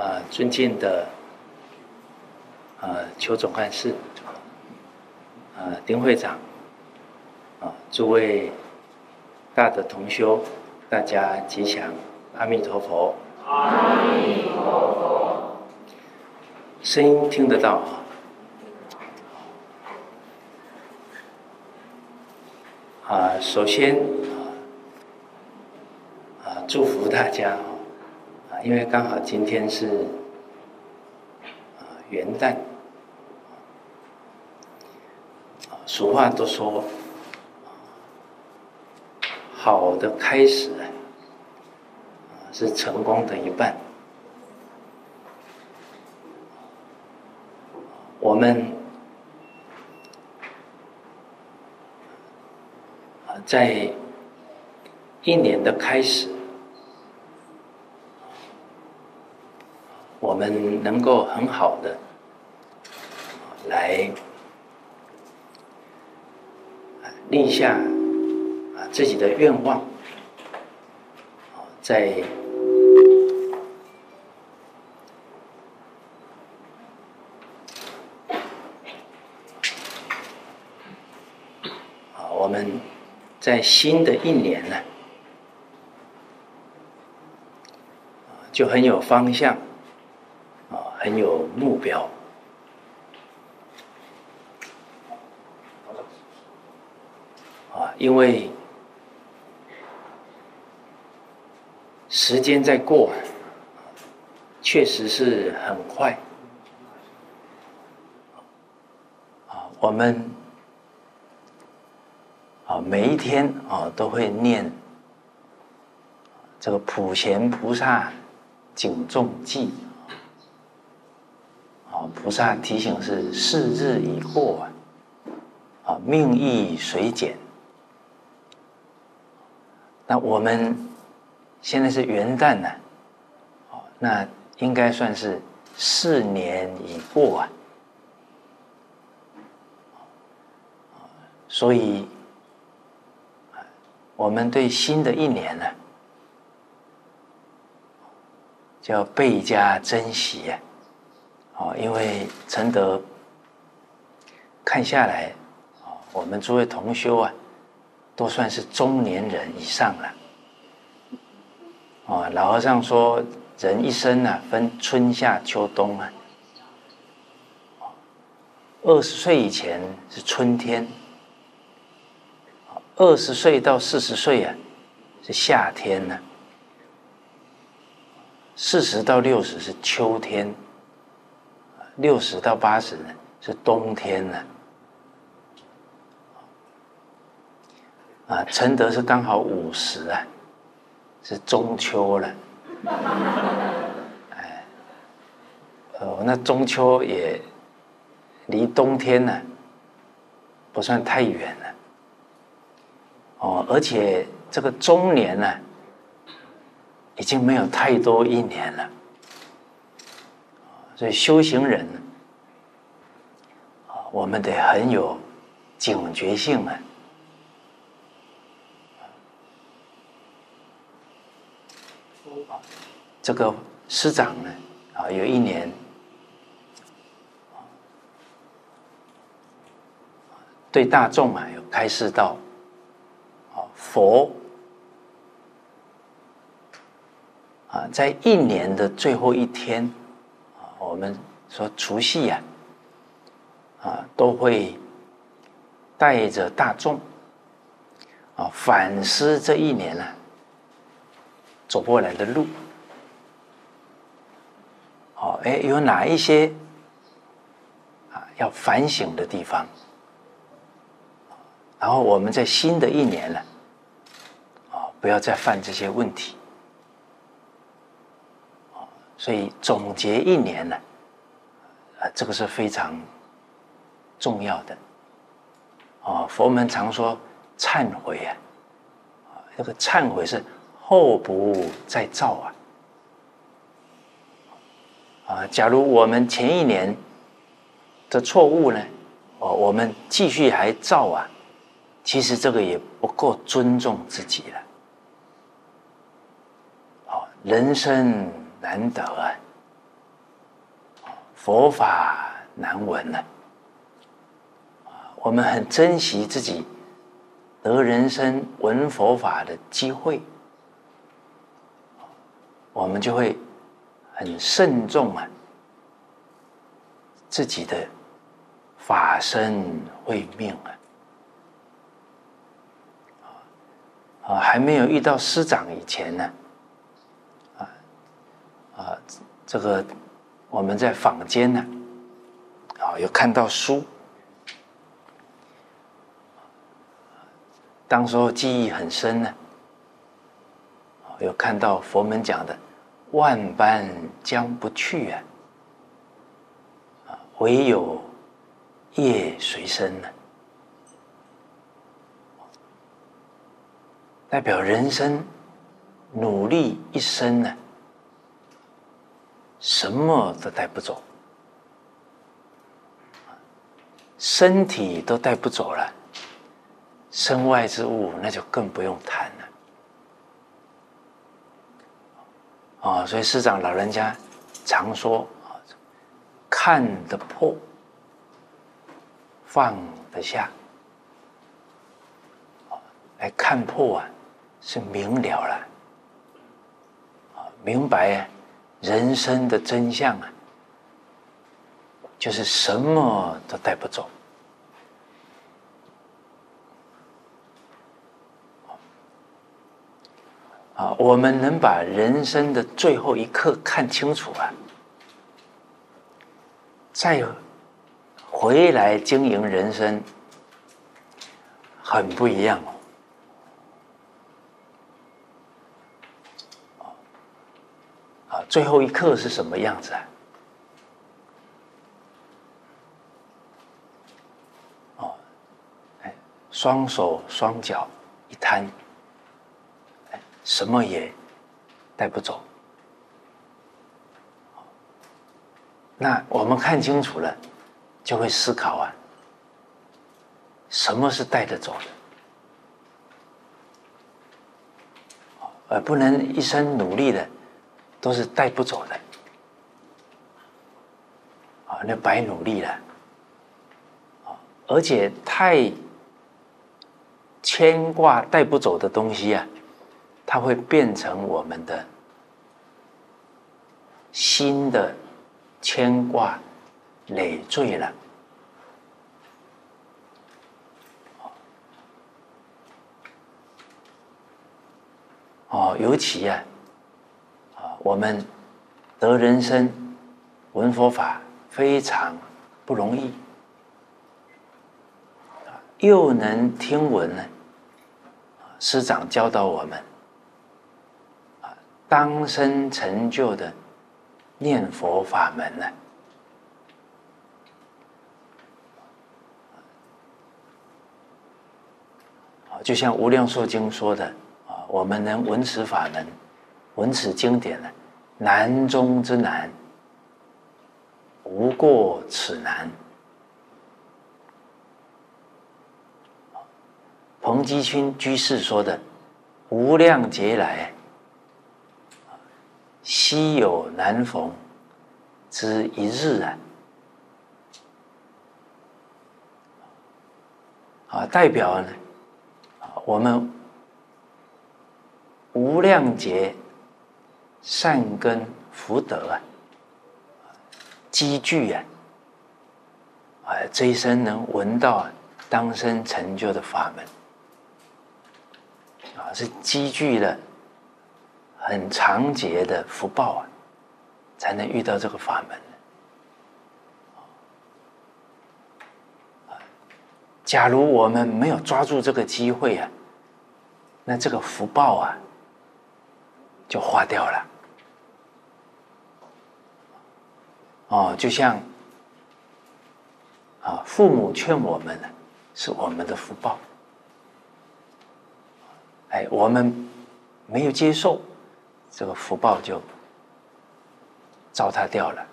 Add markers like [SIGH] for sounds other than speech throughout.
啊，尊敬的啊，邱总干事，啊，丁会长，啊，诸位大的同修，大家吉祥，阿弥陀佛。阿弥陀佛。声音听得到啊？啊，首先啊，啊，祝福大家。因为刚好今天是啊元旦，俗话都说，好的开始是成功的一半。我们在一年的开始。我我们能够很好的来立下啊自己的愿望，在我们在新的一年呢，就很有方向。很有目标啊，因为时间在过，确实是很快啊。我们啊，每一天啊都会念这个普贤菩萨警众记。菩萨提醒是：是日已过，啊，命亦随减。那我们现在是元旦呢，那应该算是四年已过啊。所以，我们对新的一年呢，就要倍加珍惜呀。啊，哦因为诚德看下来，啊，我们诸位同修啊，都算是中年人以上了。啊，老和尚说，人一生呢，分春夏秋冬啊。二十岁以前是春天，二十岁到四十岁啊，是夏天呢。四十到六十是秋天。六十到八十呢，是冬天呢，啊，承德是刚好五十啊，是中秋了，哎，哦，那中秋也离冬天呢不算太远了，哦，而且这个中年呢，已经没有太多一年了。所以修行人，啊，我们得很有警觉性啊。这个师长呢，啊，有一年，对大众啊，有开示到，啊，佛，啊，在一年的最后一天。我们说除夕呀，啊，都会带着大众啊反思这一年呢走过来的路，哦，哎，有哪一些啊要反省的地方？然后我们在新的一年呢，啊，不要再犯这些问题。所以总结一年呢，啊，这个是非常重要的。啊，佛门常说忏悔啊，这个忏悔是后不再造啊。啊，假如我们前一年的错误呢，哦，我们继续还造啊，其实这个也不够尊重自己了。好，人生。难得啊！佛法难闻呢。啊，我们很珍惜自己得人生闻佛法的机会，我们就会很慎重啊，自己的法身慧命啊。啊，还没有遇到师长以前呢，啊，这个我们在坊间呢，啊，有看到书，当时候记忆很深呢，有看到佛门讲的“万般将不去啊，唯有业随身呢。”代表人生努力一生呢，什么都带不走，身体都带不走了，身外之物那就更不用谈了。啊，所以师长老人家常说啊，看得破，放得下，来看破啊。是明了了，啊，明白人生的真相啊，就是什么都带不走。啊，我们能把人生的最后一刻看清楚啊，再回来经营人生，很不一样哦。最后一刻是什么样子啊？哦，哎，双手双脚一摊，什么也带不走。那我们看清楚了，就会思考啊，什么是带得走的？而不能一生努力的。都是带不走的，啊，那白努力了，而且太牵挂带不走的东西啊，它会变成我们的新的牵挂累赘了，哦，尤其啊。我们得人生闻佛法非常不容易，又能听闻呢，师长教导我们，啊，当生成就的念佛法门呢，啊，就像《无量寿经》说的，啊，我们能闻此法门。闻此经典呢，难中之难，无过此难。彭基勋居士说的“无量劫来，稀有难逢之一日啊”，啊，代表呢，我们无量劫。善根福德啊，积聚啊，啊，这一生能闻到当生成就的法门，啊，是积聚了很长劫的福报啊，才能遇到这个法门。假如我们没有抓住这个机会啊，那这个福报啊，就化掉了。哦，就像啊，父母劝我们呢，是我们的福报。哎，我们没有接受，这个福报就糟蹋掉了。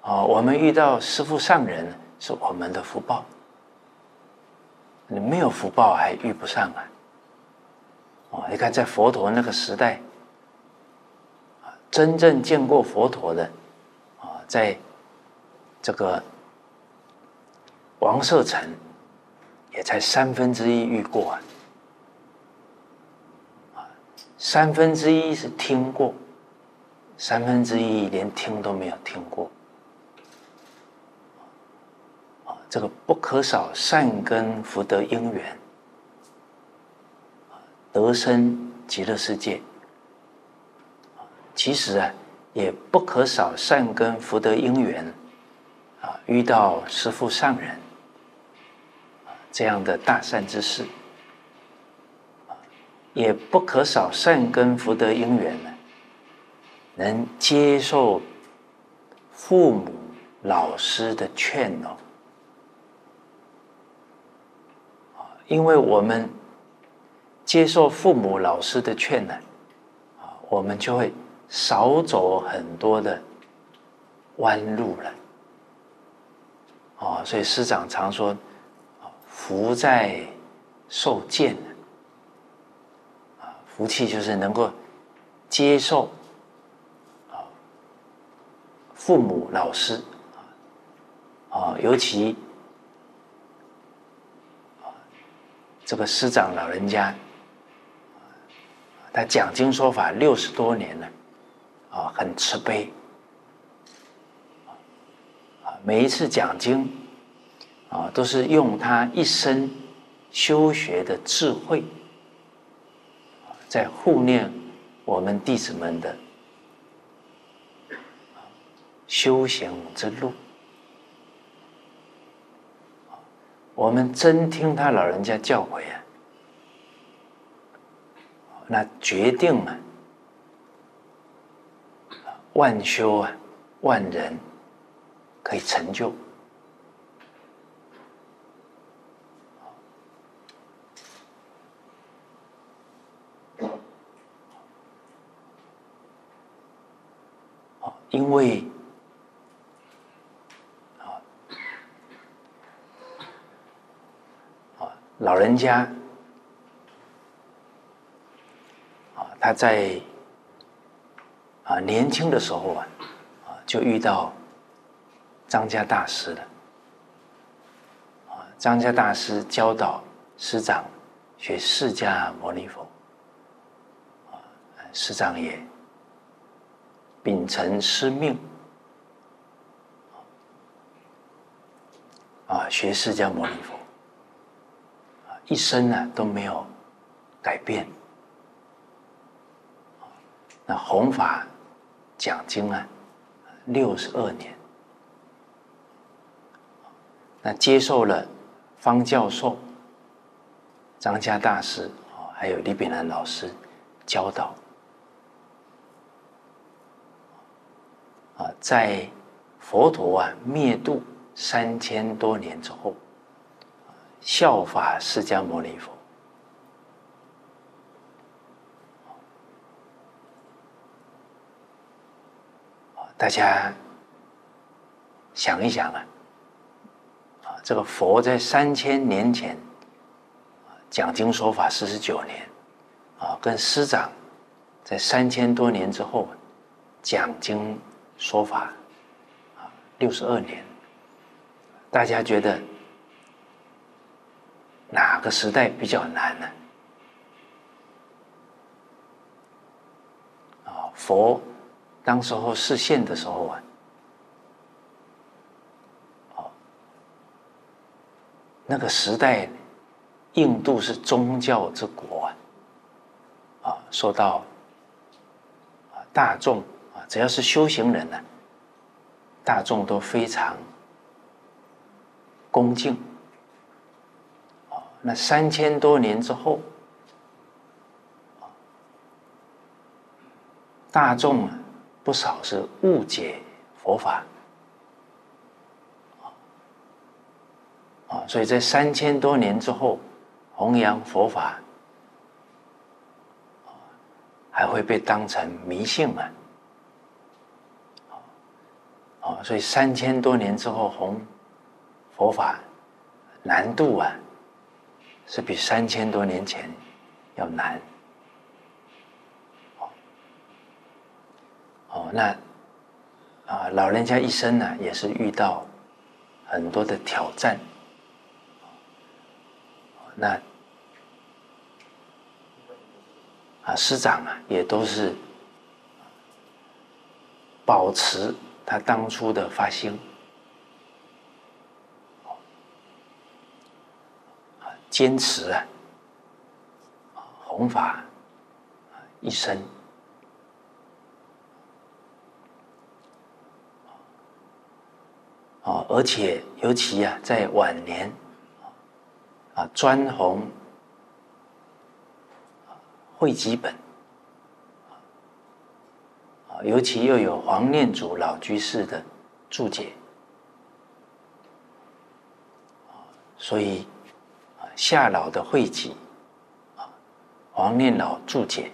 哦，我们遇到师父上人是我们的福报，你没有福报还遇不上啊。哦，你看在佛陀那个时代，真正见过佛陀的。在这个王舍城，也才三分之一遇过。啊，啊，三分之一是听过，三分之一连听都没有听过，啊，这个不可少善根福德因缘，得生极乐世界，其实啊，也不可少善根福德因缘，啊，遇到师父上人。这样的大善之事，也不可少善根福德因缘呢，能接受父母老师的劝哦，因为我们接受父母老师的劝呢，啊，我们就会少走很多的弯路了，哦，所以师长常说。福在受见，啊，福气就是能够接受啊，父母老师啊，尤其，这个师长老人家，他讲经说法六十多年了，啊，很慈悲，啊，每一次讲经。啊，都是用他一生修学的智慧，在护念我们弟子们的修行之路。我们真听他老人家教诲啊，那决定啊，万修啊，万人可以成就。因为啊啊，老人家啊，他在啊年轻的时候啊啊，就遇到张家大师了啊。张家大师教导师长学释迦牟尼佛啊，师长也。秉承师命，啊，学释迦牟尼佛，一生呢都没有改变，那弘法讲经啊，六十二年，那接受了方教授、张家大师啊，还有李炳南老师教导。啊，在佛陀啊灭度三千多年之后，效法释迦牟尼佛。大家想一想啊，啊，这个佛在三千年前讲经说法四十九年，啊，跟师长在三千多年之后讲经。说法啊，六十二年，大家觉得哪个时代比较难呢？啊，佛当时候视线的时候啊，哦，那个时代，印度是宗教之国啊，啊，受到啊大众啊。只要是修行人呢，大众都非常恭敬。哦，那三千多年之后，大众啊不少是误解佛法，啊，所以在三千多年之后，弘扬佛法，还会被当成迷信啊。哦，所以三千多年之后弘佛法难度啊，是比三千多年前要难。哦，那啊，老人家一生呢，也是遇到很多的挑战。那啊，师长啊，也都是保持他当初的发心，坚持啊，弘法一生。啊，而且尤其啊，在晚年，啊，专弘汇集本，啊，尤其又有黄念祖老居士的注解，所以啊，夏老的汇集，啊，黄念老注解，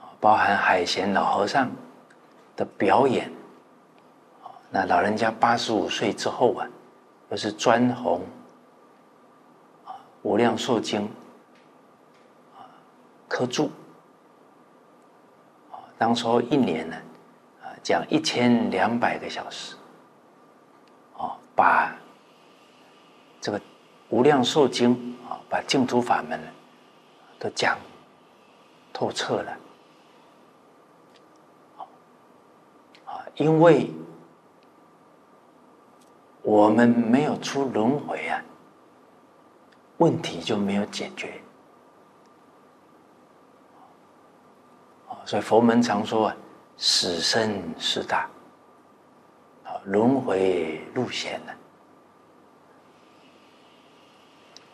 啊，包含海贤老和尚的表演。那老人家八十五岁之后啊，又是专弘《无量寿经》啊科注啊，当初一年呢啊讲一千两百个小时啊，把这个《无量寿经》啊，把净土法门都讲透彻了啊，因为。我们没有出轮回啊，问题就没有解决。所以佛门常说啊，死生事大，啊，轮回路险呢。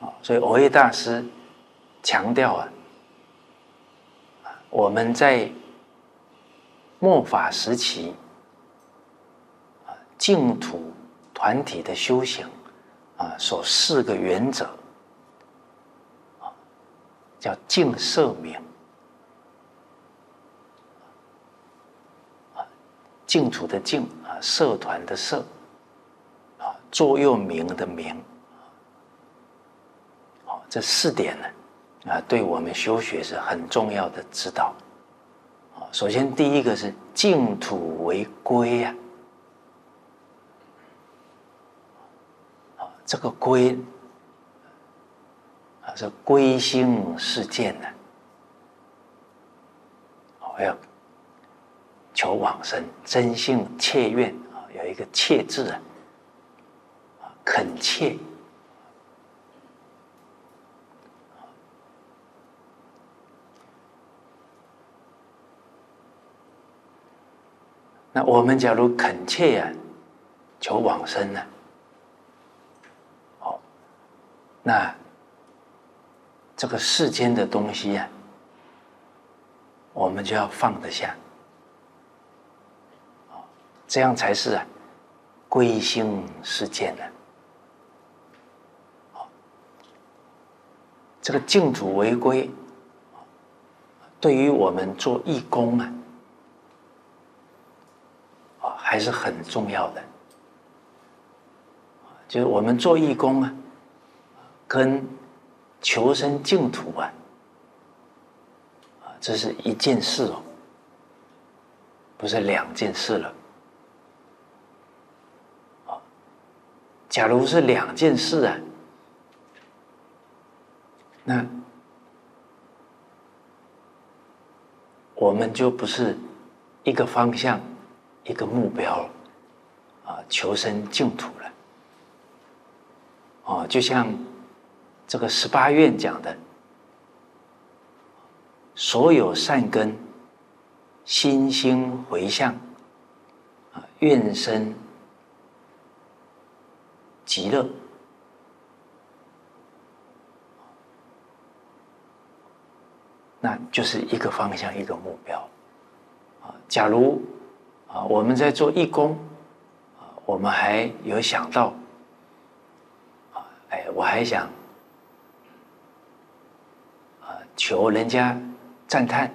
啊，所以蕅益大师强调啊，我们在末法时期，净土。团体的修行啊，所四个原则啊，叫净社明啊，净土的净啊，社团的社啊，座右铭的铭好，这四点呢啊，对我们修学是很重要的指导啊。首先，第一个是净土为归呀。这个归啊，是归心似箭呢。哦，要求往生，真心切愿啊，有一个切字，啊，恳切。那我们假如恳切呀，求往生呢？那这个世间的东西呀、啊，我们就要放得下，这样才是啊，归心似箭呢。这个净土为归，对于我们做义工啊，啊，还是很重要的。就是我们做义工啊。跟求生净土啊，啊，这是一件事哦，不是两件事了。假如是两件事啊，那我们就不是一个方向、一个目标啊，求生净土了。哦，就像。这个十八愿讲的，所有善根，心心回向，啊，愿生极乐，那就是一个方向，一个目标。啊，假如啊，我们在做义工，啊，我们还有想到，啊，哎，我还想。求人家赞叹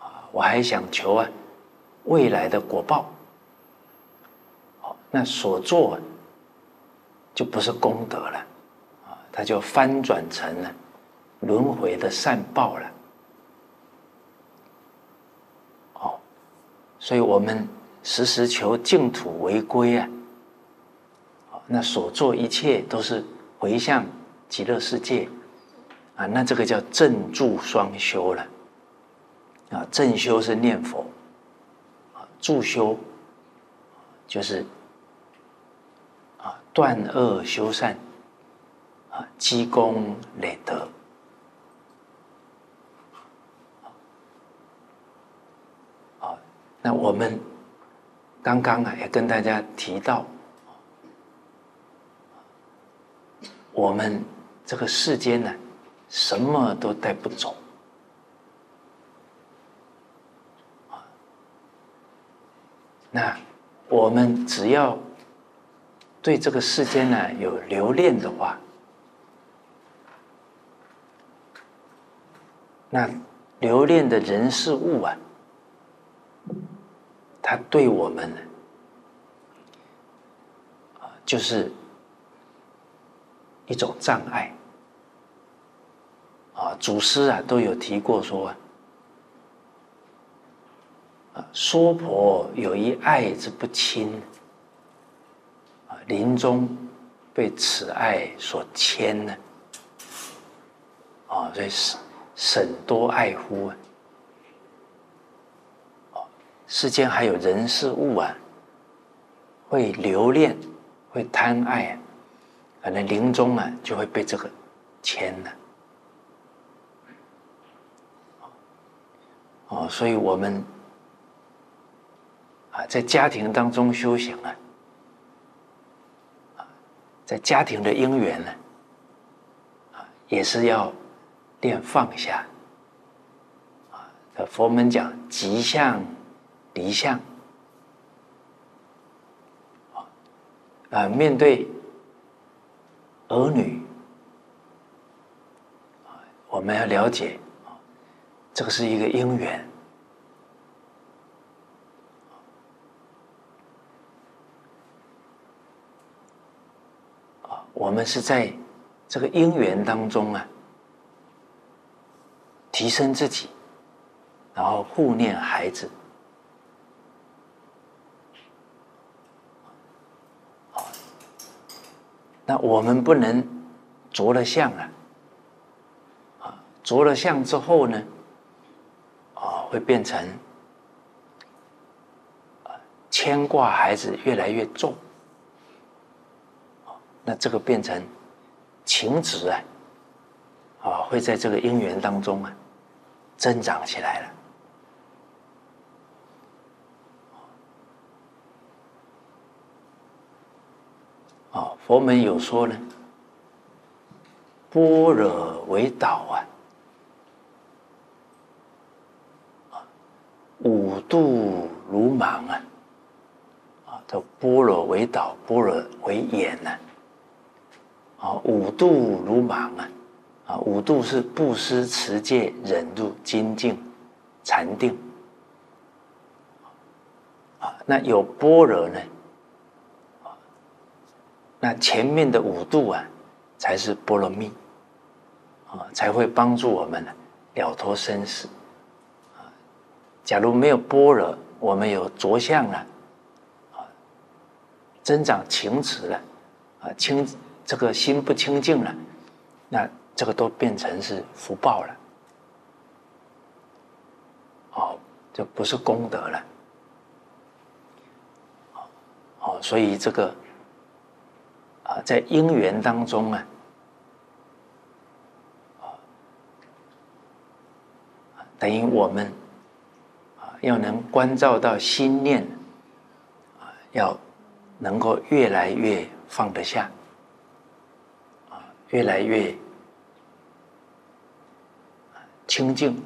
啊，我还想求啊未来的果报。好，那所做就不是功德了啊，它就翻转成了轮回的善报了。哦，所以我们时时求净土为归啊，那所做一切都是回向极乐世界啊，那这个叫正住双修了啊。正修是念佛啊，住修就是啊断恶修善啊，积功累德。那我们刚刚啊也跟大家提到，我们这个世间呢，什么都带不走啊。那我们只要对这个世间呢有留恋的话，那留恋的人事物啊。他对我们呢，就是一种障碍啊。祖师啊都有提过说啊，娑婆有一爱之不亲啊，临终被此爱所牵呢，啊，所以省多爱乎啊。世间还有人事物啊，会留恋，会贪爱啊，可能临终啊就会被这个牵了。哦，所以我们啊，在家庭当中修行啊，在家庭的因缘呢，啊，也是要练放下。啊，佛门讲吉相。离相啊，面对儿女，我们要了解，这个是一个因缘啊，我们是在这个因缘当中啊，提升自己，然后护念孩子。那我们不能着了相啊，啊，着了相之后呢，啊，会变成牵挂孩子越来越重，那这个变成情执啊，啊，会在这个因缘当中啊增长起来了。啊，佛门有说呢，般若为导啊，五度如盲啊，啊，这般若为导，般若为眼呢，啊，五度如盲啊，啊，五度是布施、持戒、忍辱、精进、禅定，啊，那有般若呢？那前面的五度啊，才是波罗蜜，啊，才会帮助我们了脱生死。假如没有般若，我们有着相了，啊，增长情执了，啊，清这个心不清净了，那这个都变成是福报了，哦，就不是功德了，哦，所以这个。啊，在因缘当中啊，啊，等于我们，要能关照到心念啊，要能够越来越放得下，啊，越来越清净。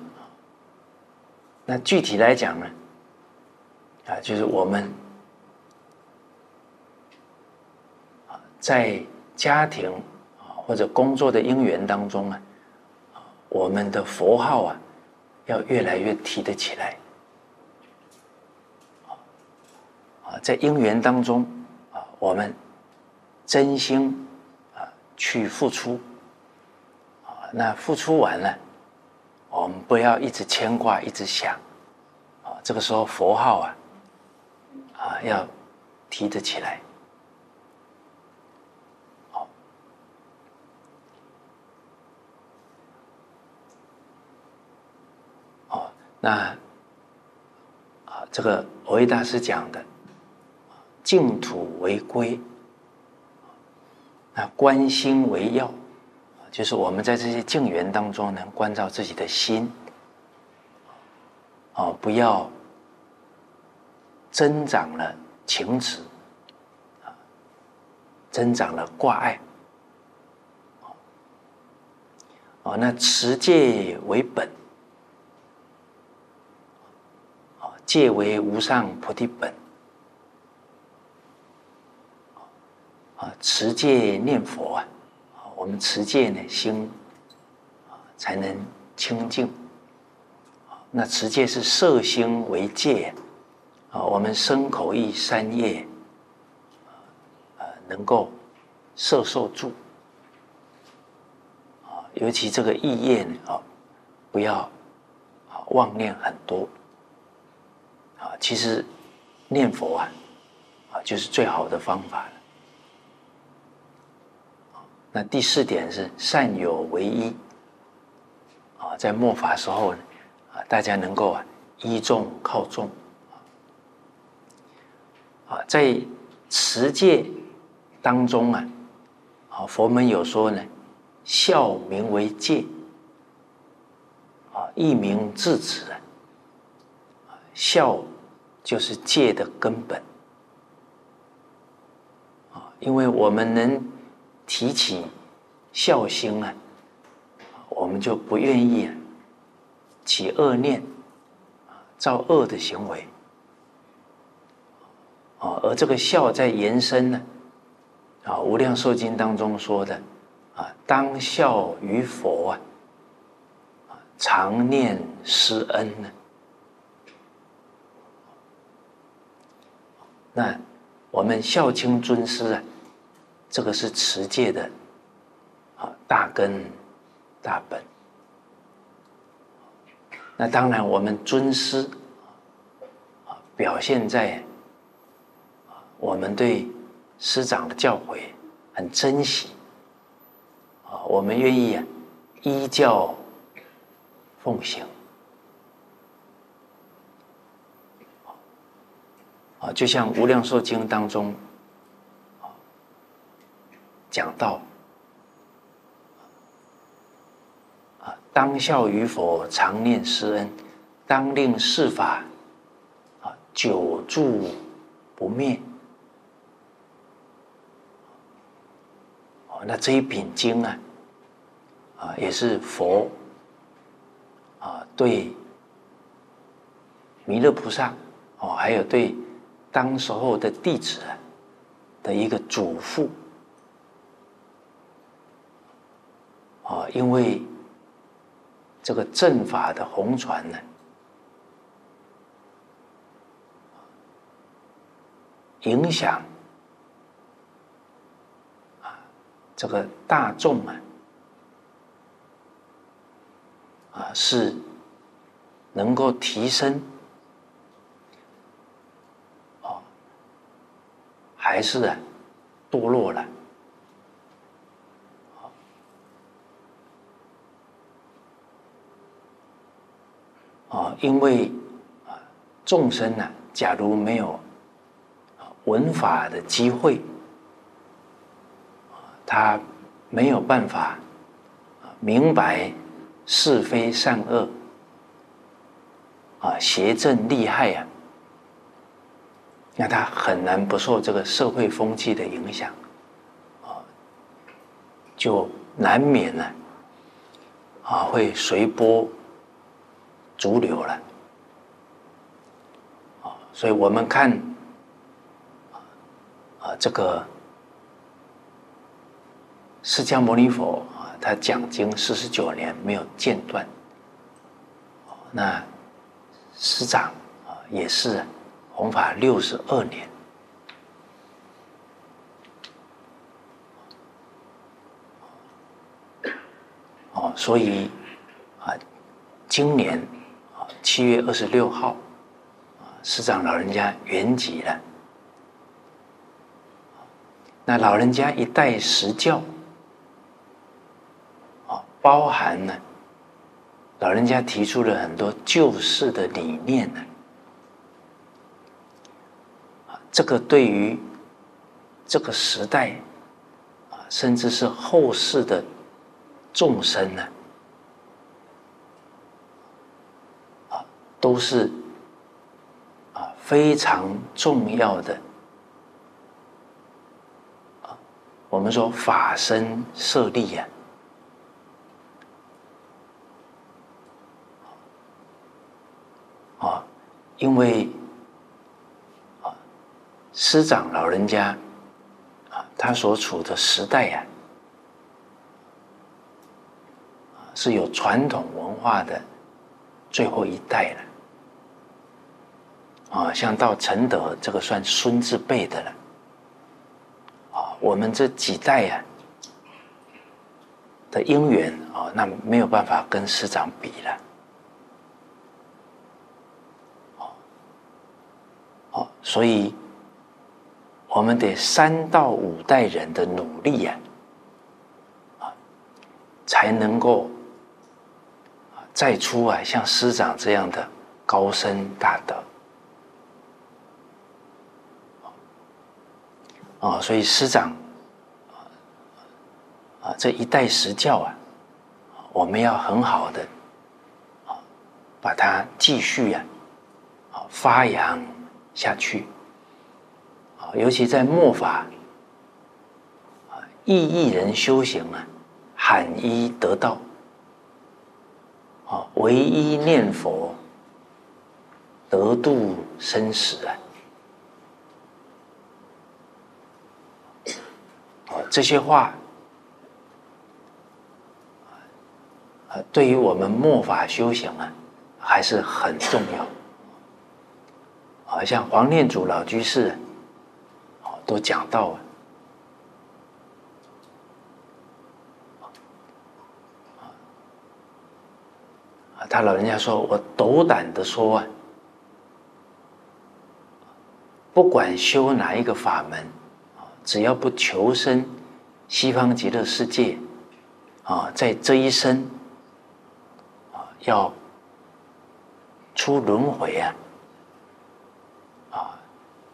那具体来讲呢，啊，就是我们。在家庭啊或者工作的因缘当中啊，我们的佛号啊要越来越提得起来在因缘当中啊，我们真心啊去付出啊，那付出完了，我们不要一直牵挂，一直想啊，这个时候佛号啊啊，要提得起来。好，哦，那啊，这个蕅益大师讲的“净土为归”，那观心为要，就是我们在这些净缘当中，能关照自己的心。哦，不要增长了情执，增长了挂碍。哦，那持戒为本，戒为无上菩提本，啊，持戒念佛啊，我们持戒呢，心啊才能清净。那持戒是摄心为戒，啊，我们身口意三业，呃，能够摄受住，啊，尤其这个意业呢，啊，不要啊妄念很多，啊，其实念佛啊，啊，就是最好的方法了。那第四点是善友为依，啊，在末法时候呢。啊，大家能够啊依众靠众。啊，在持戒当中啊，啊佛门有说呢，孝名为戒。啊，义名制止啊，孝就是戒的根本。啊，因为我们能提起孝心啊，我们就不愿意。起恶念，造恶的行为，啊，而这个孝在延伸呢，啊，《无量寿经》当中说的，啊，当孝于佛啊，啊，常念师恩呢。那我们孝亲尊师啊，这个是持戒的啊大根大本。那当然，我们尊师啊，表现在，我们对师长的教诲很珍惜啊，我们愿意啊依教奉行啊，就像《无量寿经》当中讲到。当孝于佛，常念师恩；当令世法啊久住不灭。哦，那这一品经啊，啊也是佛啊对弥勒菩萨哦，还有对当时候的弟子的一个嘱咐啊，因为。这个正法的红传呢，影响啊，这个大众啊，啊是能够提升，哦，还是啊堕落了？啊，因为啊，众生呢，假如没有啊闻法的机会，他没有办法明白是非善恶，啊邪正利害呀，那他很难不受这个社会风气的影响，啊，就难免呢，啊会随波。逐流了，啊，所以我们看，啊，这个释迦牟尼佛啊，他讲经四十九年没有间断，那师长啊也是弘法六十二年，哦，所以啊，今年。七月二十六号，啊，师长老人家圆寂了，那老人家一代实教，啊，包含了老人家提出了很多救世的理念呢，这个对于这个时代，啊，甚至是后世的众生呢，都是啊非常重要的啊。我们说法身舍利呀，啊，因为啊，师长老人家啊，他所处的时代呀，是有传统文化的最后一代了，啊，像到承德这个算孙子辈的了。啊我们这几代呀的因缘啊，那没有办法跟师长比了。哦，所以我们得三到五代人的努力呀，啊，才能够再出啊像师长这样的高僧大德。啊，所以师长啊这一代实教啊，我们要很好的啊把它继续呀啊发扬下去啊，尤其在末法啊，亿亿人修行啊，罕一得道啊，唯一念佛得度生死啊。这些话，啊，对于我们末法修行啊，还是很重要。啊，像黄念祖老居士，啊，都讲到啊，他老人家说，我斗胆的说啊，不管修哪一个法门，只要不求生。西方极乐世界，啊，在这一生，啊，要出轮回啊，啊，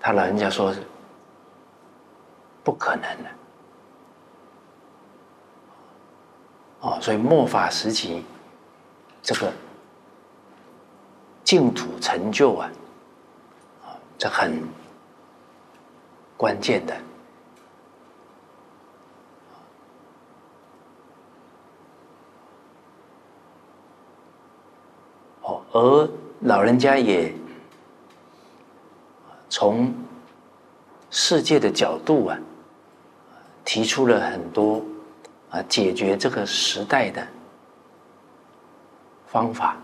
他老人家说是不可能的，啊，所以末法时期，这个净土成就啊，啊，这很关键的。而老人家也从世界的角度啊，提出了很多啊解决这个时代的方法。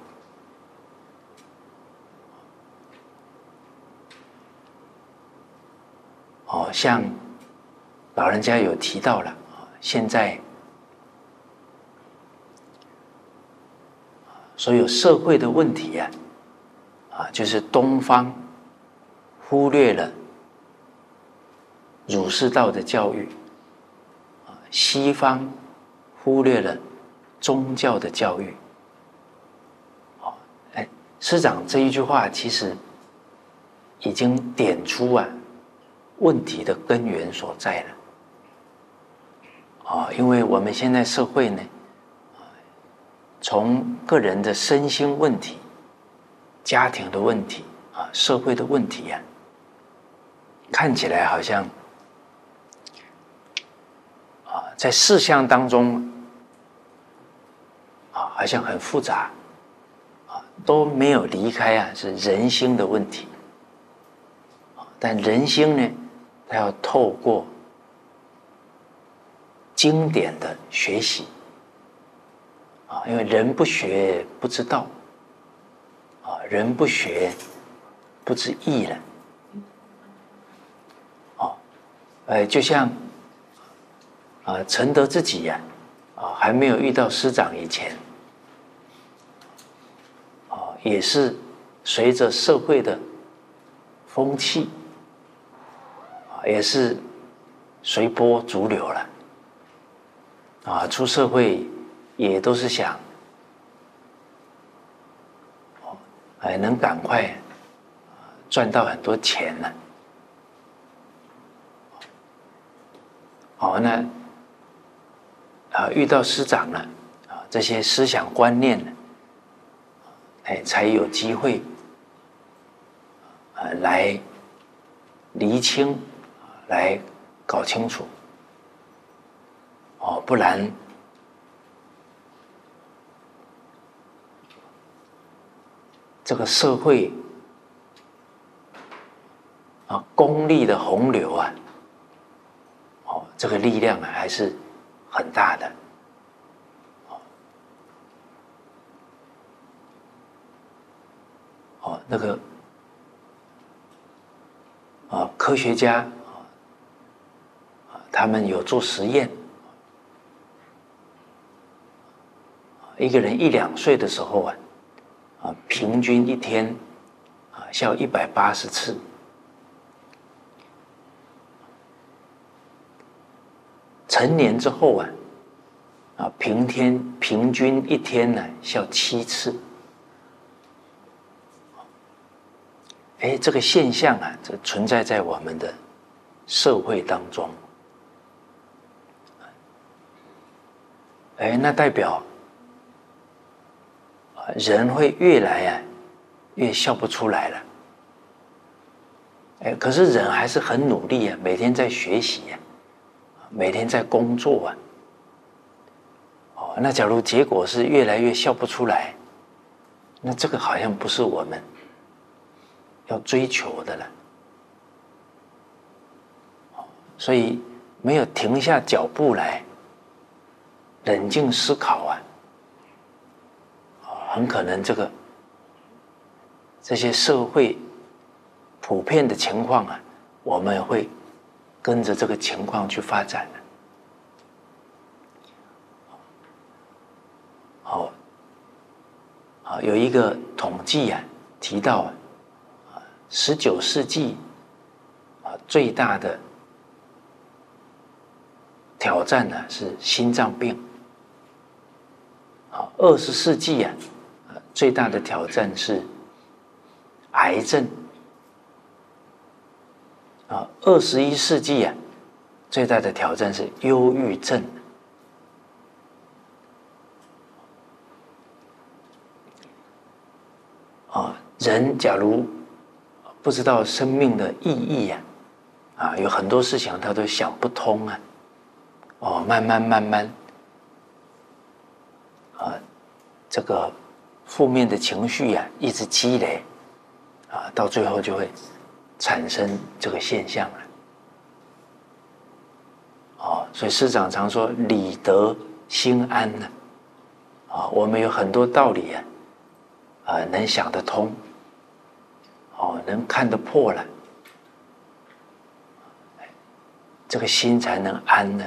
哦，像老人家有提到了，现在。所有社会的问题呀，啊，就是东方忽略了儒释道的教育，啊，西方忽略了宗教的教育。哦，哎，师长这一句话其实已经点出啊问题的根源所在了。啊，因为我们现在社会呢。从个人的身心问题、家庭的问题啊、社会的问题呀、看起来好像啊，在事项当中啊，好像很复杂啊，都没有离开啊，是人心的问题。但人心呢，它要透过经典的学习。因为人不学不知道，啊，人不学不知义了，哦，哎，就像啊，承德自己呀，啊，还没有遇到师长以前，啊，也是随着社会的风气，啊，也是随波逐流了，啊，出社会也都是想，哎，能赶快赚到很多钱呢。哦，那啊，遇到师长了，啊，这些思想观念呢，哎，才有机会啊来厘清，来。搞清楚，哦，不然这个社会啊，功利的洪流啊，哦，这个力量啊还是很大的，哦，那个啊，科学家啊。他们有做实验，一个人一两岁的时候啊，啊，平均一天啊笑一百八十次，成年之后啊，啊，平天平均一天呢笑七次，哎，这个现象啊，这存在在我们的社会当中。哎，那代表人会越来啊，越笑不出来了。哎，可是人还是很努力啊，每天在学习呀，每天在工作啊。哦，那假如结果是越来越笑不出来，那这个好像不是我们要追求的了。所以没有停下脚步来。冷静思考啊，很可能这个这些社会普遍的情况啊，我们会跟着这个情况去发展的。好，好，有一个统计啊，提到啊，十九世纪啊最大的挑战呢是心脏病。二十世纪啊，最大的挑战是癌症啊。二十一世纪啊，最大的挑战是忧郁症啊。人假如不知道生命的意义呀，啊，有很多事情他都想不通啊。哦，慢慢慢慢。啊，这个负面的情绪呀，一直积累，啊，到最后就会产生这个现象了。哦，所以师长常说“理得心安”呢。啊，我们有很多道理啊，啊，能想得通，哦，能看得破了，这个心才能安呢，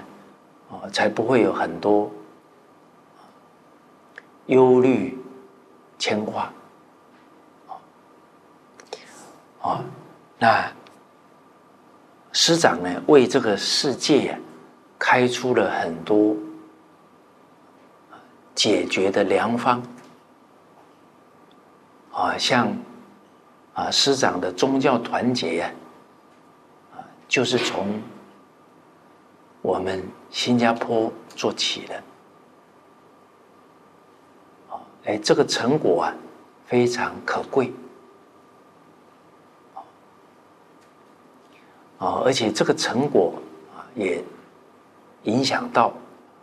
哦，才不会有很多。忧虑、牵挂，啊，那师长呢，为这个世界开出了很多解决的良方，啊，像啊师长的宗教团结呀，啊，就是从我们新加坡做起的。哎，这个成果啊，非常可贵，啊，而且这个成果啊，也影响到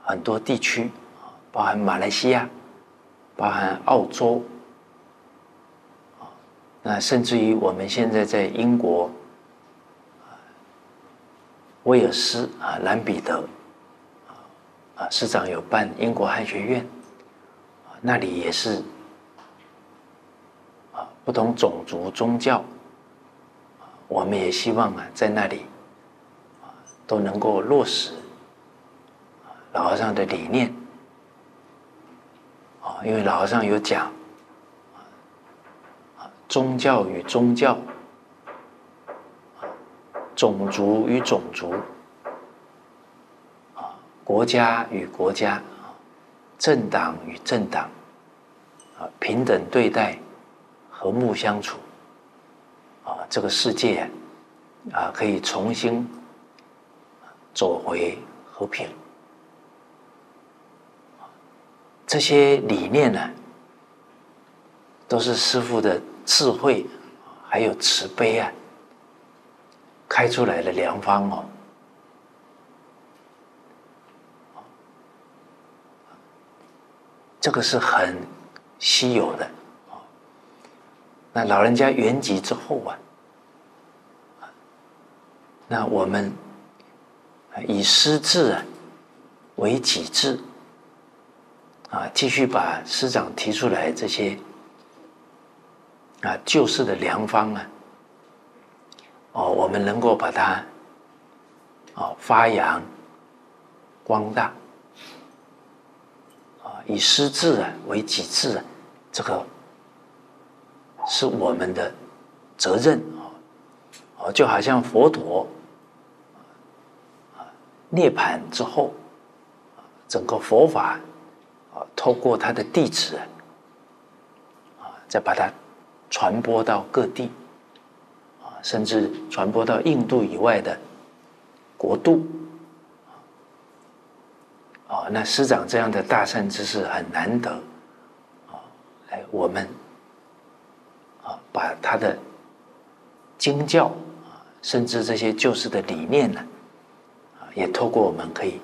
很多地区，包含马来西亚，包含澳洲，那甚至于我们现在在英国，威尔斯啊，兰彼得，啊，市长有办英国汉学院。那里也是啊，不同种族宗教，我们也希望啊，在那里啊都能够落实老和尚的理念啊，因为老和尚有讲啊，宗教与宗教，种族与种族国家与国家，政党与政党，啊，平等对待，和睦相处，啊，这个世界啊，可以重新走回和平。这些理念呢，都是师父的智慧，还有慈悲啊，开出来的良方哦。这个是很稀有的，那老人家圆寂之后啊，那我们以师志啊为己志啊，继续把师长提出来这些啊救世的良方啊，哦，我们能够把它哦发扬光大。以师志啊为己智啊，这个是我们的责任啊！哦，就好像佛陀啊涅槃之后，整个佛法啊透过他的弟子啊，再把它传播到各地啊，甚至传播到印度以外的国度。哦，那师长这样的大善知识很难得，啊，来我们啊，把他的经教啊，甚至这些救世的理念呢，啊，也透过我们可以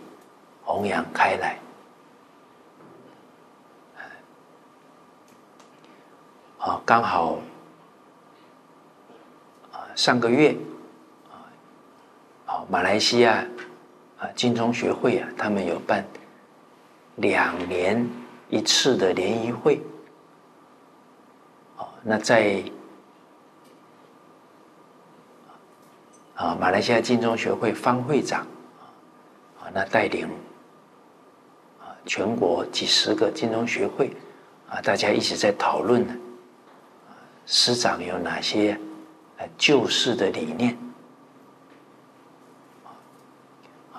弘扬开来。啊，刚好啊，上个月啊，啊，马来西亚。啊，金钟学会啊，他们有办两年一次的联谊会。哦那在啊，马来西亚金钟学会方会长啊，那带领啊全国几十个金钟学会啊，大家一起在讨论呢，啊师长有哪些啊救世的理念？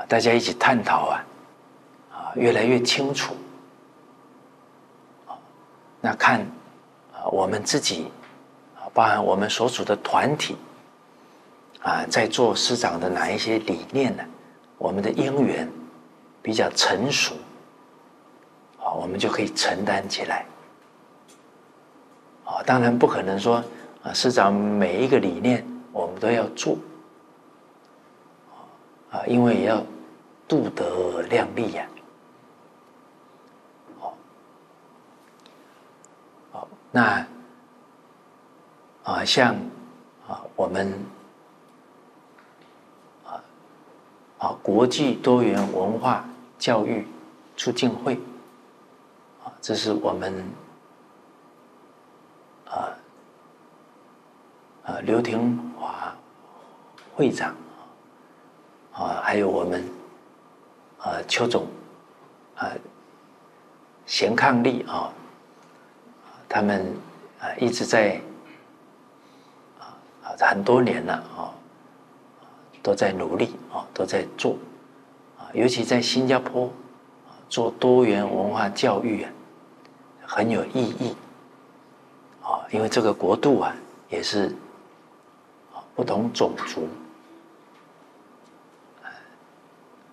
大家一起探讨啊，啊，越来越清楚。那看啊，我们自己啊，包含我们所属的团体啊，在做师长的哪一些理念呢？我们的因缘比较成熟，啊，我们就可以承担起来。啊，当然不可能说啊，师长每一个理念我们都要做。啊，因为也要度德量力呀。好，好，那啊，像啊，我们啊啊，国际多元文化教育促进会啊，这是我们啊啊刘廷华会长。啊，还有我们啊，邱总啊，贤伉俪啊，他们啊一直在啊啊很多年了啊，都在努力啊，都在做啊，尤其在新加坡啊做多元文化教育啊，很有意义啊，因为这个国度啊也是啊不同种族。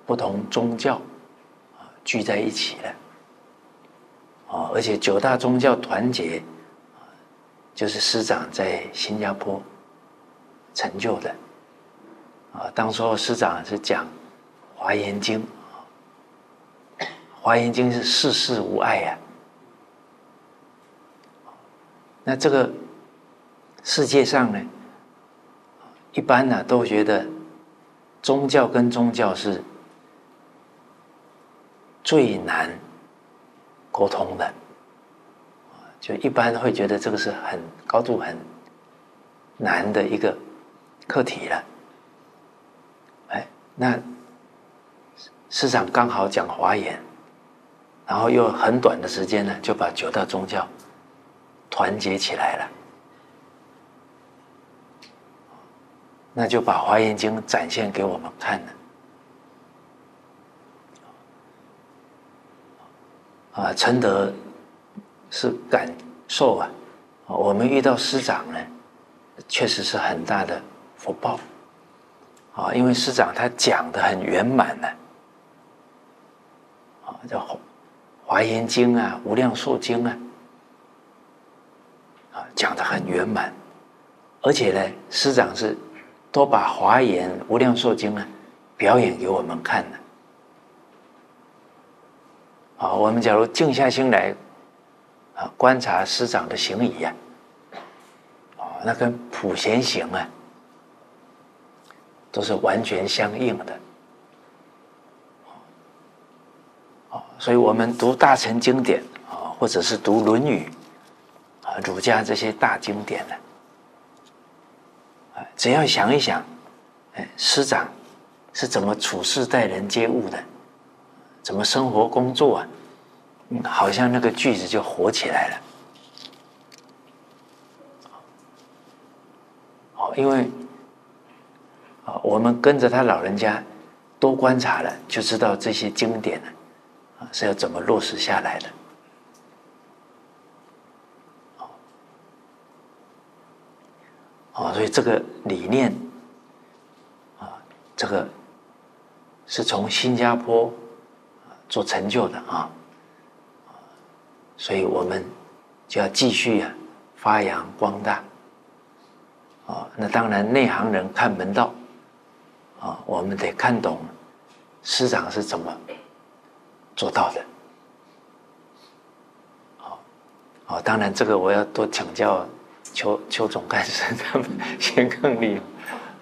不同宗教啊聚在一起了啊，而且九大宗教团结，就是师长在新加坡成就的啊。当时候师长是讲《华严经》，《华严经》是世事无碍呀。那这个世界上呢，一般呢都觉得宗教跟宗教是。最难沟通的，就一般会觉得这个是很高度很难的一个课题了。哎，那师长刚好讲华严，然后又很短的时间呢，就把九大宗教团结起来了，那就把《华严经》展现给我们看了。啊，承德是感受啊，我们遇到师长呢，确实是很大的福报啊，因为师长他讲的很圆满呢，啊，叫《华严经》啊，《无量寿经》啊，啊，讲的很圆满，而且呢，师长是都把《华严》《无量寿经》呢表演给我们看的。啊我们假如静下心来，啊，观察师长的行仪呀，啊，那跟普贤行啊，都是完全相应的。啊，所以我们读大乘经典啊，或者是读《论语》啊，儒家这些大经典呢，啊，只要想一想，哎，师长是怎么处事待人接物的。怎么生活工作啊？嗯好像那个句子就火起来了。哦，因为啊，我们跟着他老人家多观察了，就知道这些经典呢啊是要怎么落实下来的。哦，所以这个理念啊，这个是从新加坡。做成就的啊，所以我们就要继续啊发扬光大啊。那当然，内行人看门道啊，我们得看懂师长是怎么做到的。好，好，当然这个我要多请教邱邱总干事他们 [LAUGHS] 先更厉害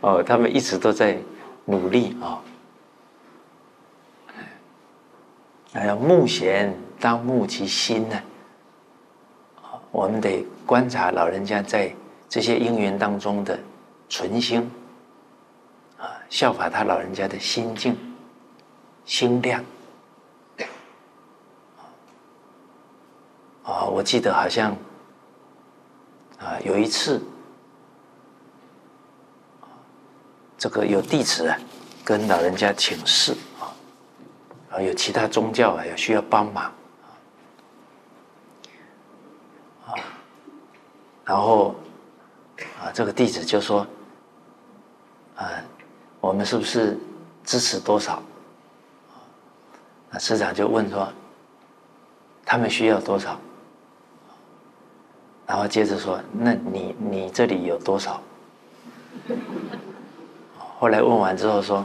哦，他们一直都在努力啊。还要慕贤当目其心呢，我们得观察老人家在这些因缘当中的存心，啊，效法他老人家的心境、心量。啊，我记得好像啊，有一次，这个有弟子啊，跟老人家请示。有其他宗教啊，有需要帮忙啊，然后啊，这个弟子就说：“啊，我们是不是支持多少？”那师长就问说：“他们需要多少？”然后接着说：“那你你这里有多少？”后来问完之后说：“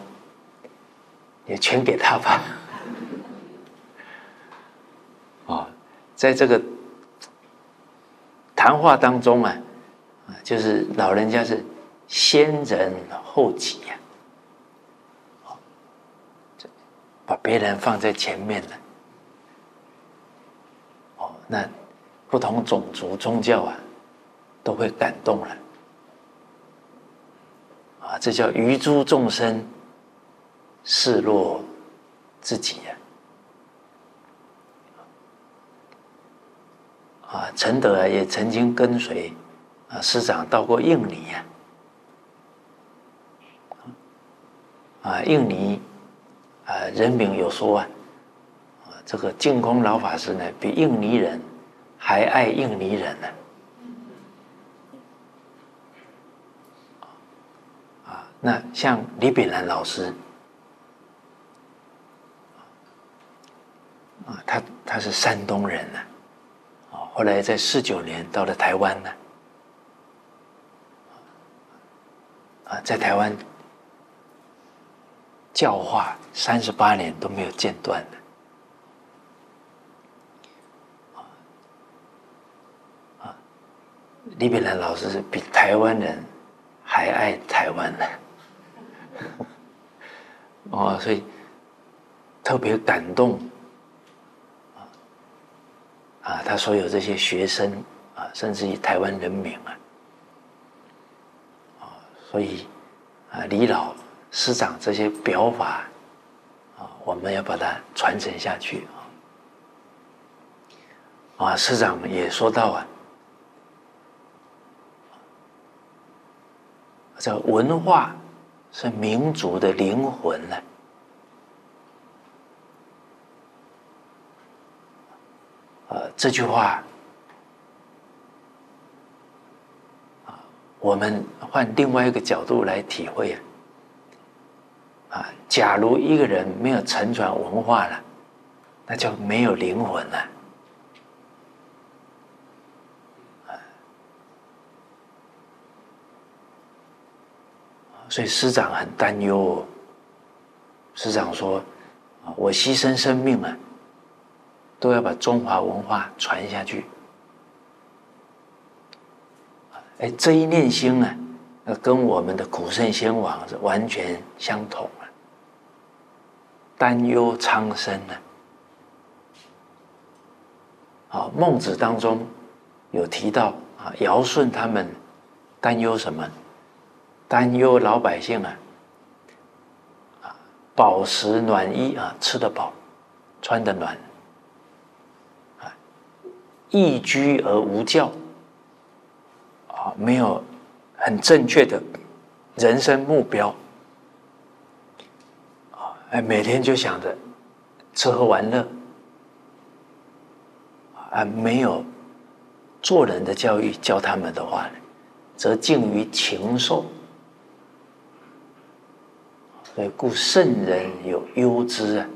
也全给他吧。” [LAUGHS] 哦在这个谈话当中啊，就是老人家是先人后己呀，把别人放在前面了。哦，那不同种族宗教啊，都会感动了。啊，这叫于诸众生视若自己呀。啊，承德，也曾经跟随啊师长到过印尼呀。啊，印尼啊，人民有说啊，啊，这个净空老法师呢，比印尼人还爱印尼人呢。啊，那像李炳南老师，啊，他他是山东人呢。后来在四九年到了台湾呢，啊，在台湾教化三十八年都没有间断的，啊，李炳南老师是比台湾人还爱台湾呢，[LAUGHS] 哦，所以特别感动。啊，他所有这些学生啊，甚至于台湾人民啊，啊，所以啊，李老师长这些表法啊，我们要把它传承下去啊。啊，师长也说到啊，这文化是民族的灵魂呢。这句话啊，我们换另外一个角度来体会啊，啊，假如一个人没有承传文化了，那就没有灵魂了。所以师长很担忧。师长说：“啊我牺牲生命啊，都要把中华文化传下去。哎，这一念心啊，跟我们的古圣先王是完全相同啊。担忧苍生呢，啊，孟子当中有提到啊，尧舜他们担忧什么？”担忧老百姓啊，啊，饱食暖衣啊，吃得饱，穿得暖，易居而无教，啊，没有很正确的人生目标，啊，哎，每天就想着吃喝玩乐，啊，没有做人的教育教他们的话呢，则近于禽兽。所以，故圣人有忧之啊！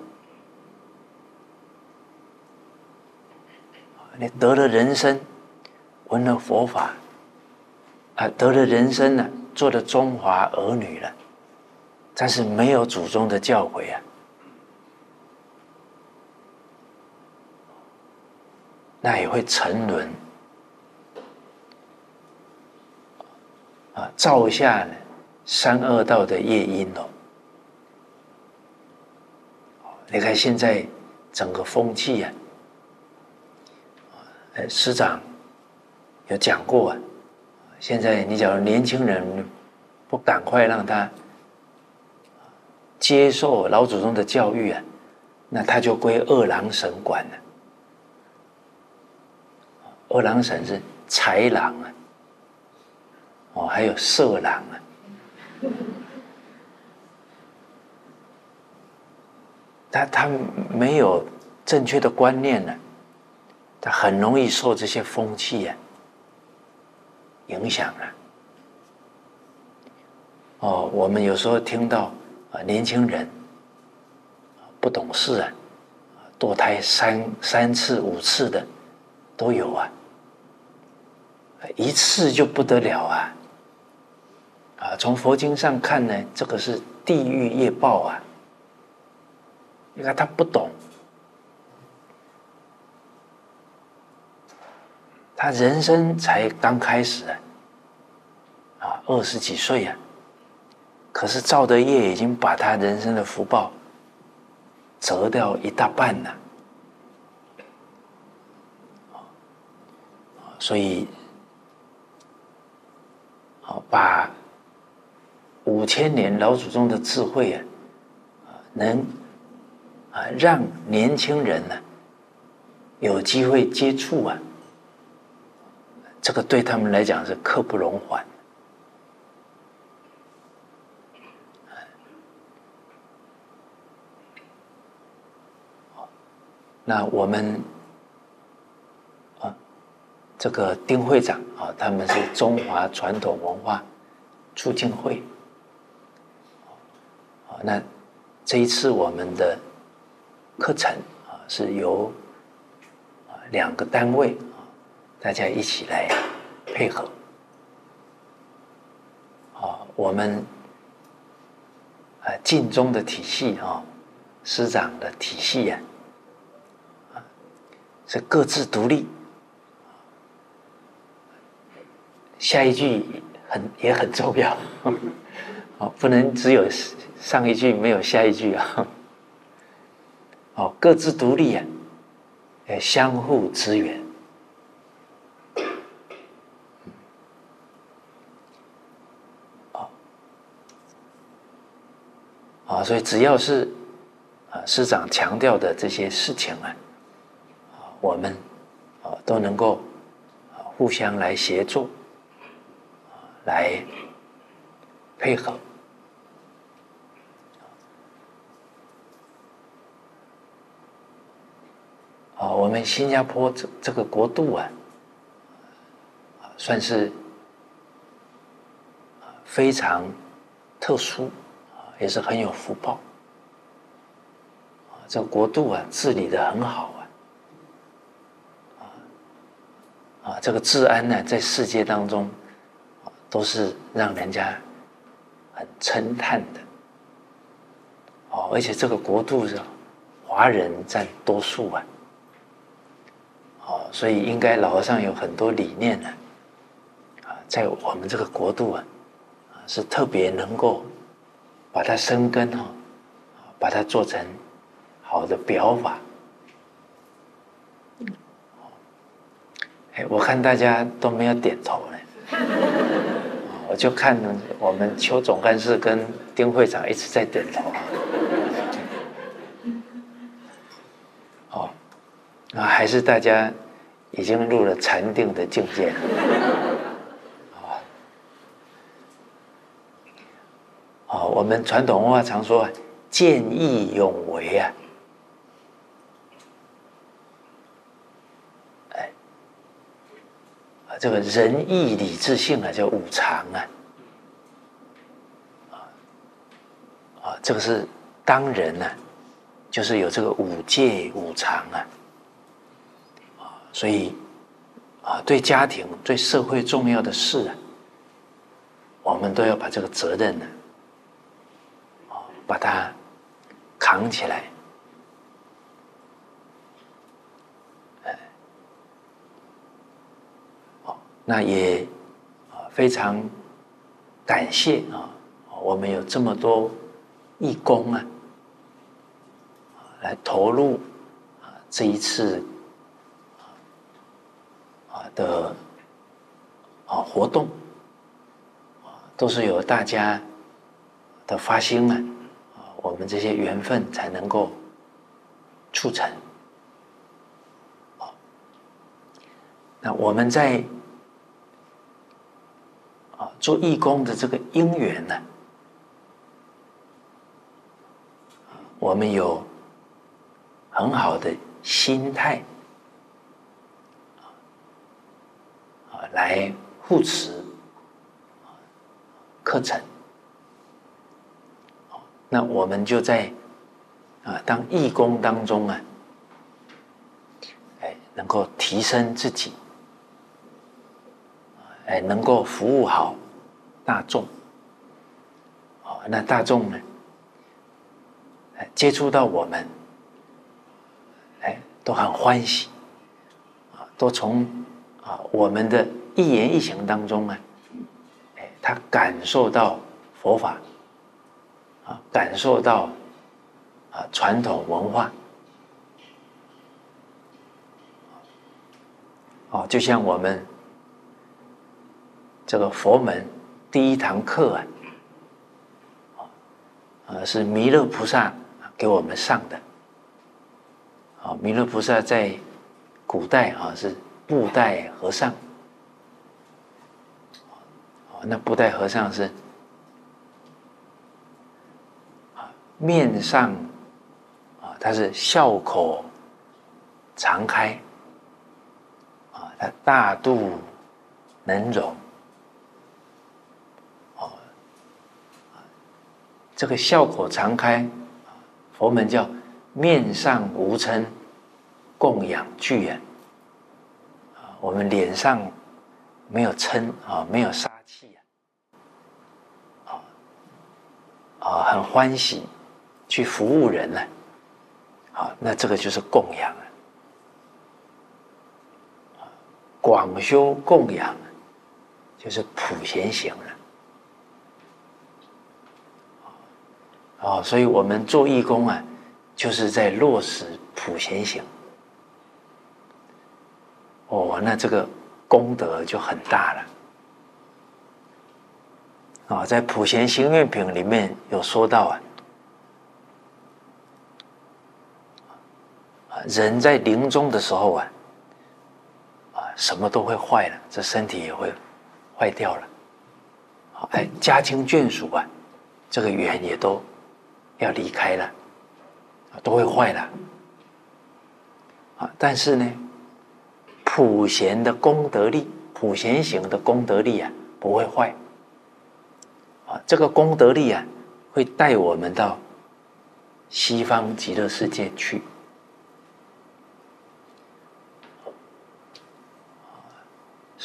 你得了人生，闻了佛法，啊，得了人生了，做了中华儿女了，但是没有祖宗的教诲啊，那也会沉沦啊，造下三恶道的业因哦。你看现在整个风气呀，呃，师长有讲过啊。现在你假如年轻人不赶快让他接受老祖宗的教育啊，那他就归二郎神管了。二郎神是豺狼啊，哦，还有色狼啊。他他没有正确的观念呢，他很容易受这些风气啊影响啊。哦，我们有时候听到啊，年轻人不懂事啊，堕胎三三次五次的都有啊，一次就不得了啊。啊，从佛经上看呢，这个是地狱业报啊。你看他不懂，他人生才刚开始啊，啊，二十几岁啊，可是造的业已经把他人生的福报折掉一大半了，所以，好把五千年老祖宗的智慧啊，能。啊，让年轻人呢有机会接触啊，这个对他们来讲是刻不容缓。那我们啊，这个丁会长啊，他们是中华传统文化促进会。啊，那这一次我们的。课程啊，是由两个单位，大家一起来配合。啊，我们啊净宗的体系啊，师长的体系呀，是各自独立。下一句很也很重要，啊，[LAUGHS] 不能只有上一句没有下一句啊。哦，各自独立啊，呃，相互支援。啊，所以只要是啊师长强调的这些事情啊，啊，我们啊都能够啊互相来协助，啊，来配合。啊我们新加坡这这个国度啊，算是非常特殊，也是很有福报。这个国度啊，治理的很好啊，啊，这个治安呢，在世界当中都是让人家很称叹的哦。而且这个国度上，华人占多数啊。哦，所以应该老和尚有很多理念呢，啊，在我们这个国度，啊，是特别能够把它生根哈，把它做成好的表法。哎，我看大家都没有点头呢，[LAUGHS] 我就看我们邱总干事跟丁会长一直在点头。啊，还是大家已经入了禅定的境界。啊，我们传统文化常说“见义勇为”啊，哎，这个仁义礼智信啊，叫五常啊，啊，啊，这个是当人呢，就是有这个五戒五常啊。所以，啊，对家庭、对社会重要的事啊，我们都要把这个责任呢，把它扛起来。好，那也啊非常感谢啊，我们有这么多义工啊，来投入啊这一次啊。的啊活动，都是由大家的发心，啊，我们这些缘分才能够促成。那我们在啊做义工的这个因缘呢，我们有很好的心态啊。来护持课程，那我们就在啊当义工当中啊，哎能够提升自己，哎能够服务好大众，哦那大众呢，接触到我们，哎都很欢喜，啊都从。啊，我们的一言一行当中啊，哎，他感受到佛法，啊，感受到啊传统文化，哦，就像我们这个佛门第一堂课啊，啊，是弥勒菩萨给我们上的，啊，弥勒菩萨在古代啊是。布袋和尚，那布袋和尚是啊，面上啊，他是笑口常开啊，他大肚能容。哦，这个笑口常开，佛门叫面上无嗔供养具啊。我们脸上没有嗔啊，没有杀气啊，啊，很欢喜。去服务人呢，啊，那这个就是供养啊，广修供养就是普贤行了，啊，所以我们做义工啊，就是在落实普贤行。哦，那这个功德就很大了啊！在《普贤行愿品》里面有说到啊，人在临终的时候啊，啊，什么都会坏了，这身体也会坏掉了。好哎，家亲眷属啊，这个缘也都要离开了，都会坏了。啊，但是呢，普贤的功德力，普贤行的功德力啊，不会坏。啊，这个功德力啊，会带我们到西方极乐世界去。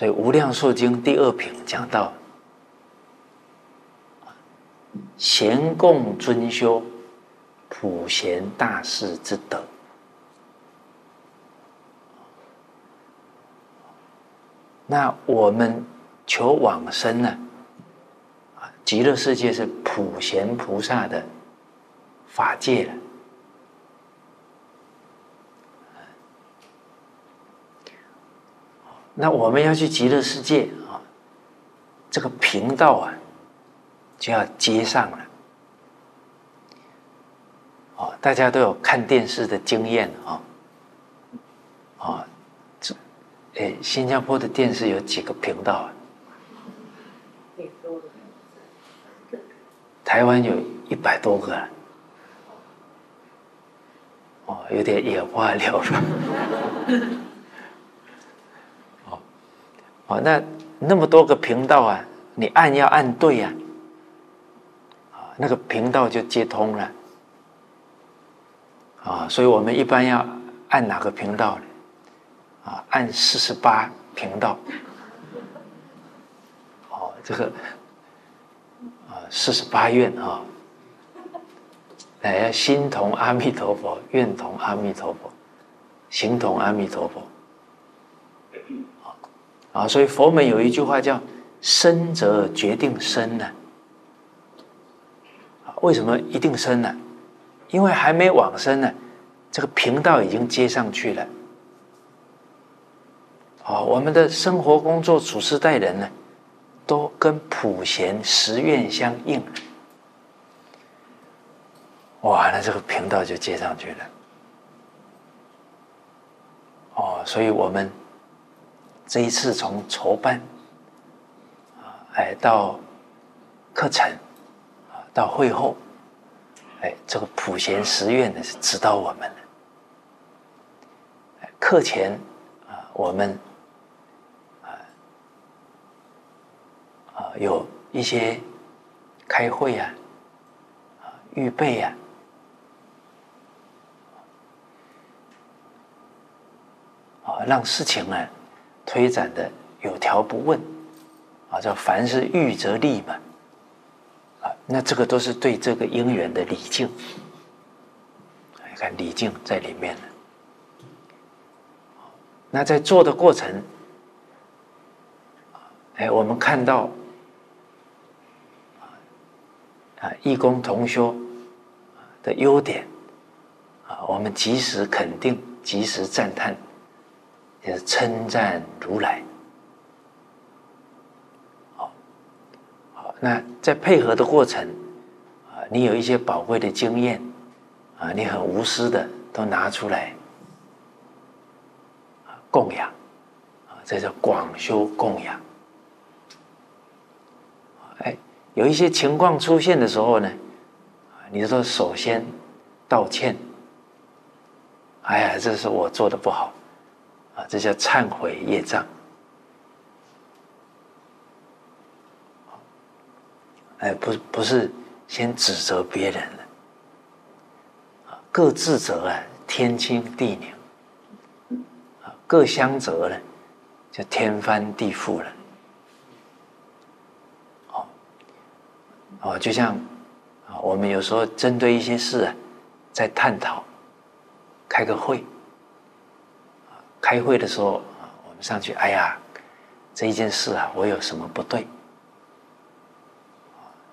所以《无量寿经》第二品讲到，贤共尊修普贤大士之德。那我们求往生呢？极乐世界是普贤菩萨的法界了。那我们要去极乐世界啊，这个频道啊，就要接上了。哦，大家都有看电视的经验啊，啊，这，诶，新加坡的电视有几个频道啊？台湾有一百多个，哦，有点眼花缭乱。哦，那那么多个频道啊，你按要按对呀，啊，那个频道就接通了，啊，所以我们一般要按哪个频道呢？啊，按四十八频道，哦，这个啊，四十八愿啊，哎，心同阿弥陀佛，愿同阿弥陀佛，行同阿弥陀佛。啊，所以佛门有一句话叫“生则决定生”呢。为什么一定生呢？因为还没往生呢，这个频道已经接上去了。哦，我们的生活、工作、处事、待人呢，都跟普贤十愿相应。哇，那这个频道就接上去了。哦，所以我们。这一次从筹办啊，哎，到课程啊，到会后，哎，这个普贤十愿呢是指导我们的。课前啊，我们啊啊有一些开会啊，啊预备啊，啊让事情呢。推展的有条不紊，啊，叫凡事预则立嘛，啊，那这个都是对这个因缘的礼敬，你看礼敬在里面了。那在做的过程，哎，我们看到啊，异工同修的优点，啊，我们及时肯定，及时赞叹。也是称赞如来，好，好，那在配合的过程啊，你有一些宝贵的经验啊，你很无私的都拿出来供养啊，这叫广修供养。哎，有一些情况出现的时候呢，你说首先道歉，哎呀，这是我做的不好。啊这叫忏悔业障。哎，不，不是先指责别人了。各自责啊，天清地宁。各相责呢，就天翻地覆了。哦，哦，就像啊，我们有时候针对一些事啊，在探讨，开个会。开会的时候啊，我们上去，哎呀，这一件事啊，我有什么不对？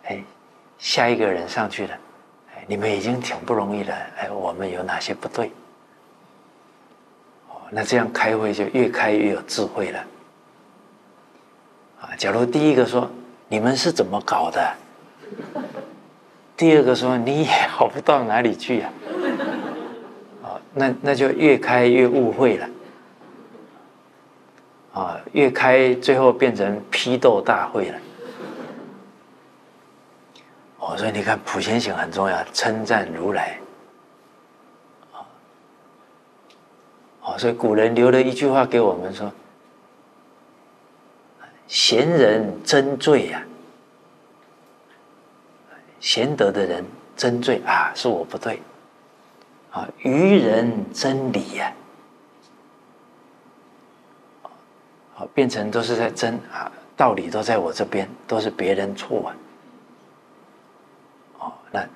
哎，下一个人上去了，哎，你们已经挺不容易了，哎，我们有哪些不对？哦，那这样开会就越开越有智慧了。啊，假如第一个说你们是怎么搞的？第二个说你也好不到哪里去呀？啊，那那就越开越误会了。啊，越开最后变成批斗大会了。哦，所以你看普贤行很重要，称赞如来。哦，所以古人留了一句话给我们说：“贤人真罪呀，贤德的人真罪啊，是我不对。啊，愚人真理呀，啊，啊变成都是在争啊，道理都在我这边，都是别人错啊。哦，那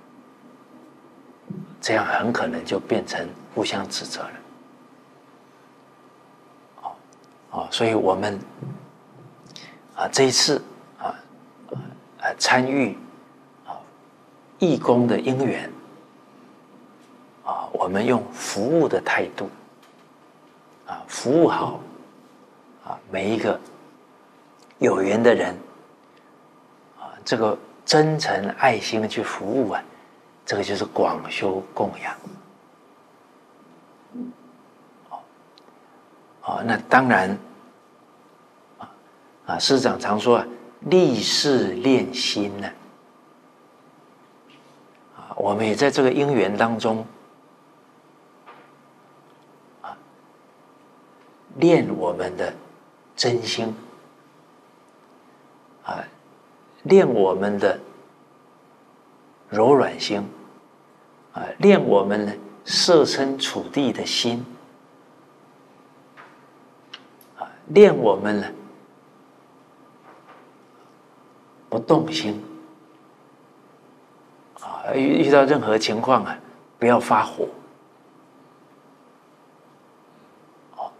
这样很可能就变成互相指责了。哦，所以我们啊这一次啊啊参与啊义工的因缘啊，我们用服务的态度啊服务好啊每一个有缘的人啊，这个真诚爱心的去服务啊，这个就是广修供养。哦，那当然，啊啊，师长常说啊，立事练心呢，啊，我们也在这个因缘当中，啊，练我们的真心，啊，练我们的柔软心，啊，练我们呢设身处地的心。啊练我们呢，不动心啊！遇遇到任何情况啊，不要发火。哦，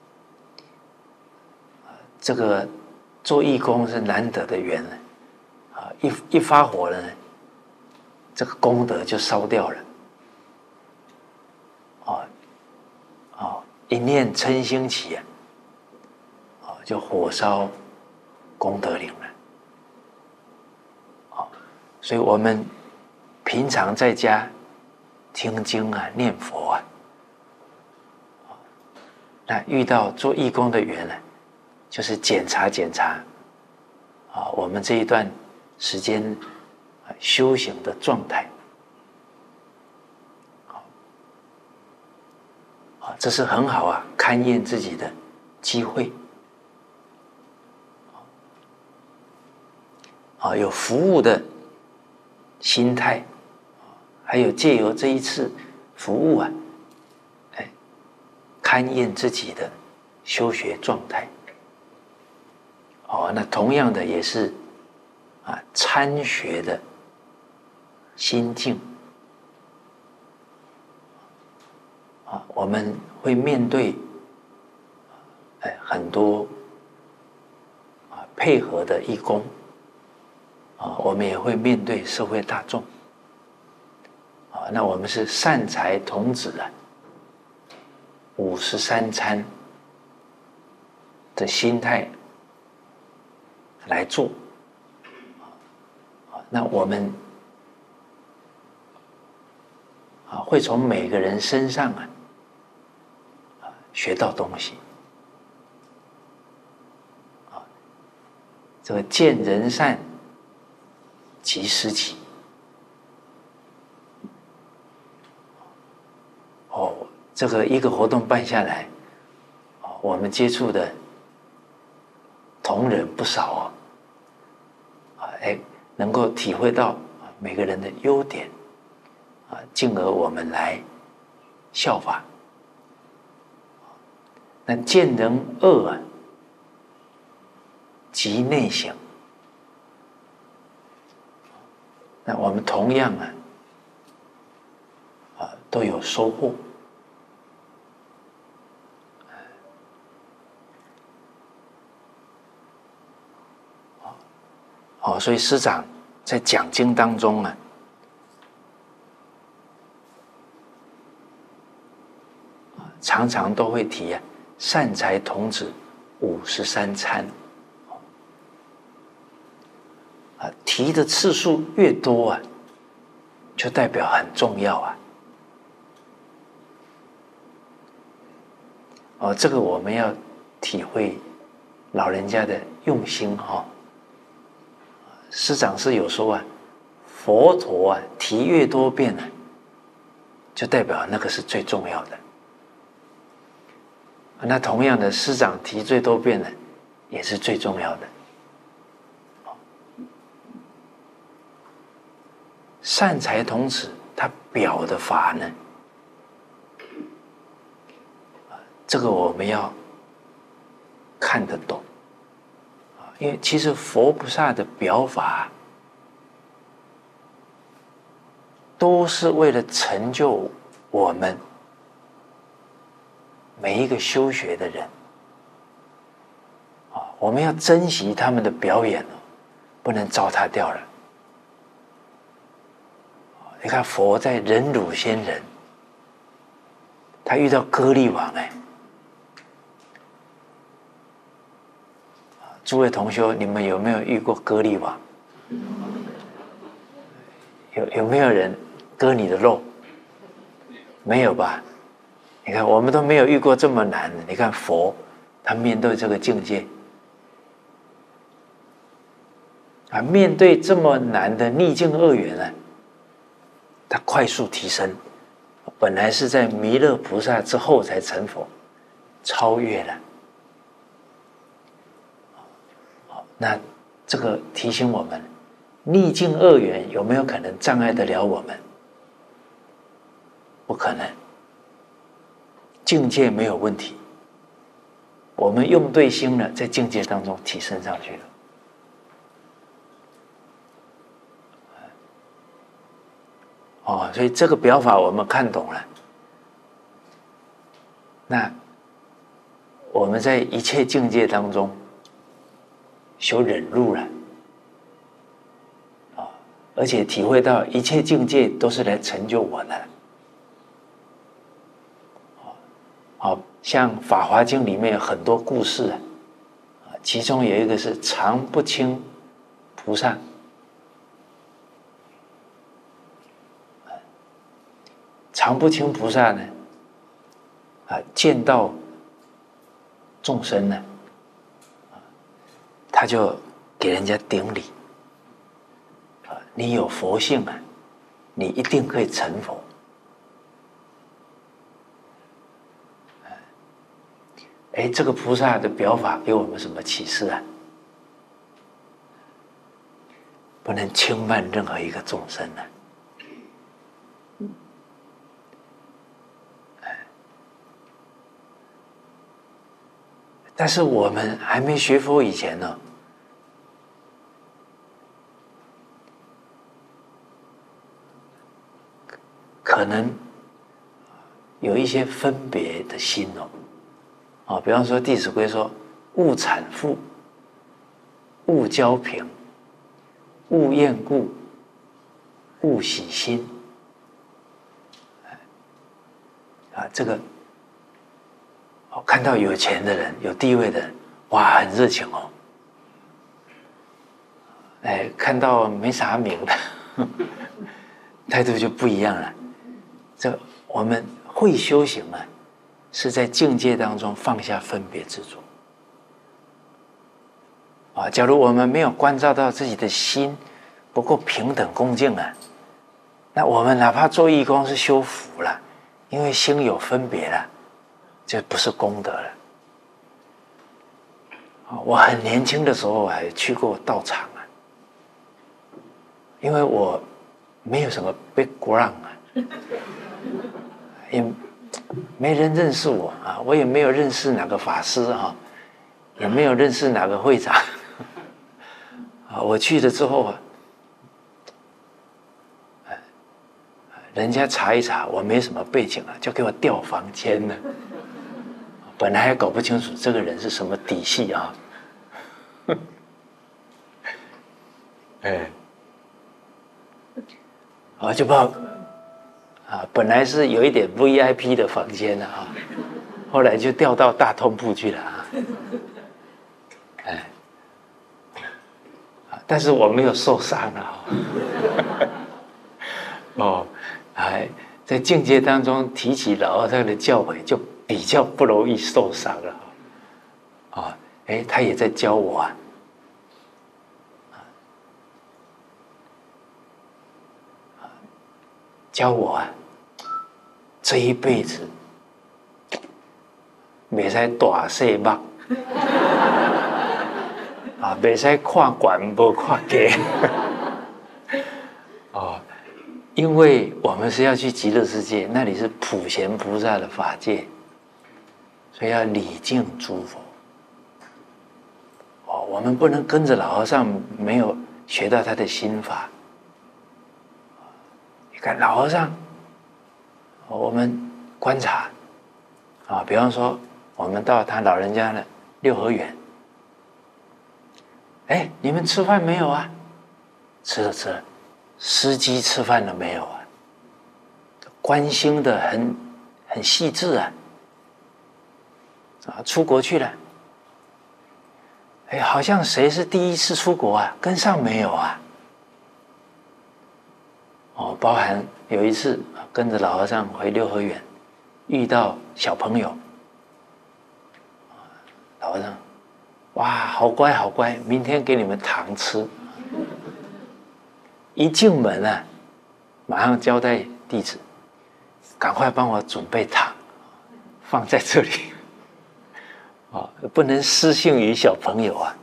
这个做义工是难得的缘呢，啊！一一发火了呢，这个功德就烧掉了。哦，哦，一念嗔心起啊！哦就火烧功德林了，哦，所以我们平常在家听经啊、念佛啊，那遇到做义工的缘呢，就是检查检查啊，我们这一段时间修行的状态，啊，这是很好啊，勘验自己的机会。啊，有服务的心态，还有借由这一次服务啊，哎，勘验自己的修学状态。哦，那同样的也是啊，参学的心境。啊，我们会面对哎很多啊配合的义工。啊，我们也会面对社会大众，啊，那我们是善财童子啊，五十三餐的心态来做，那我们啊会从每个人身上啊学到东西，啊，这个见人善。即思齐。哦，这个一个活动办下来，我们接触的同仁不少哦，哎，能够体会到每个人的优点，啊，进而我们来效法。那见人恶啊，即内省。那我们同样啊，啊都有收获。好，所以师长在讲经当中啊，常常都会提啊，善财童子五十三参。提的次数越多啊，就代表很重要啊。哦，这个我们要体会老人家的用心哈。师长是有说啊，佛陀啊提越多遍呢，就代表那个是最重要的。那同样的，师长提最多遍的，也是最重要的。善财童子，他表的法呢？这个我们要看得懂，因为其实佛菩萨的表法，都是为了成就我们每一个修学的人啊，我们要珍惜他们的表演哦，不能糟蹋掉了。你看佛在忍辱仙人，他遇到歌利王哎，诸位同修，你们有没有遇过割利王？有有没有人割你的肉？没有吧？你看我们都没有遇过这么难的。你看佛，他面对这个境界啊，面对这么难的逆境恶缘啊。他快速提升，本来是在弥勒菩萨之后才成佛，超越了。好，那这个提醒我们，逆境恶缘有没有可能障碍得了我们？不可能，境界没有问题，我们用对心了，在境界当中提升上去了。哦，所以这个表法我们看懂了。那我们在一切境界当中修忍辱了，啊，而且体会到一切境界都是来成就我的。好像《法华经》里面有很多故事啊，其中有一个是常不轻菩萨。常不轻菩萨呢，啊，见到众生呢，他就给人家顶礼，啊，你有佛性啊，你一定可以成佛。哎，这个菩萨的表法给我们什么启示啊？不能轻慢任何一个众生呢。但是我们还没学佛以前呢，可能有一些分别的心哦，啊，比方说《弟子规》说：“勿谗负，勿骄贫，勿厌故，勿喜新。”啊，这个。哦看到有钱的人、有地位的，哇，很热情哦。哎，看到没啥名的，[LAUGHS] 态度就不一样了。这我们会修行啊，是在境界当中放下分别执着。啊，假如我们没有关照到自己的心不够平等恭敬啊，那我们哪怕做义工是修福了，因为心有分别了。这不是功德了。啊我很年轻的时候还去过道场啊，因为我没有什么 background 啊，也没人认识我啊，我也没有认识哪个法师哈，也没有认识哪个会长 [LAUGHS] 啊。我去了之后啊，人家查一查我没什么背景啊，就给我调房间了。本来还搞不清楚这个人是什么底细啊，哎，我，就怕啊，本来是有一点 VIP 的房间的啊，后来就调到大通铺去了啊，哎，但是我没有受伤啊，[LAUGHS] 哦，哎在境界当中提起老和尚的教诲就。比较不容易受伤了，啊，哎，他也在教我啊，教我啊，这一辈子袂使大细目，[LAUGHS] 啊，袂使看悬无看低，[LAUGHS] 哦，因为我们是要去极乐世界，那里是普贤菩萨的法界，所以要礼敬诸佛。哦，我们不能跟着老和尚，没有学到他的心法。你看老和尚，我们观察，啊，比方说。我们到他老人家的六合园，哎，你们吃饭没有啊？吃了吃了，司机吃饭了没有啊？关心的很很细致啊，啊，出国去了，哎，好像谁是第一次出国啊？跟上没有啊？哦，包含有一次跟着老和尚回六合园，遇到小朋友。老和尚，哇，好乖好乖，明天给你们糖吃。一进门啊，马上交代弟子，赶快帮我准备糖，放在这里。啊，[LAUGHS] 不能失信于小朋友啊。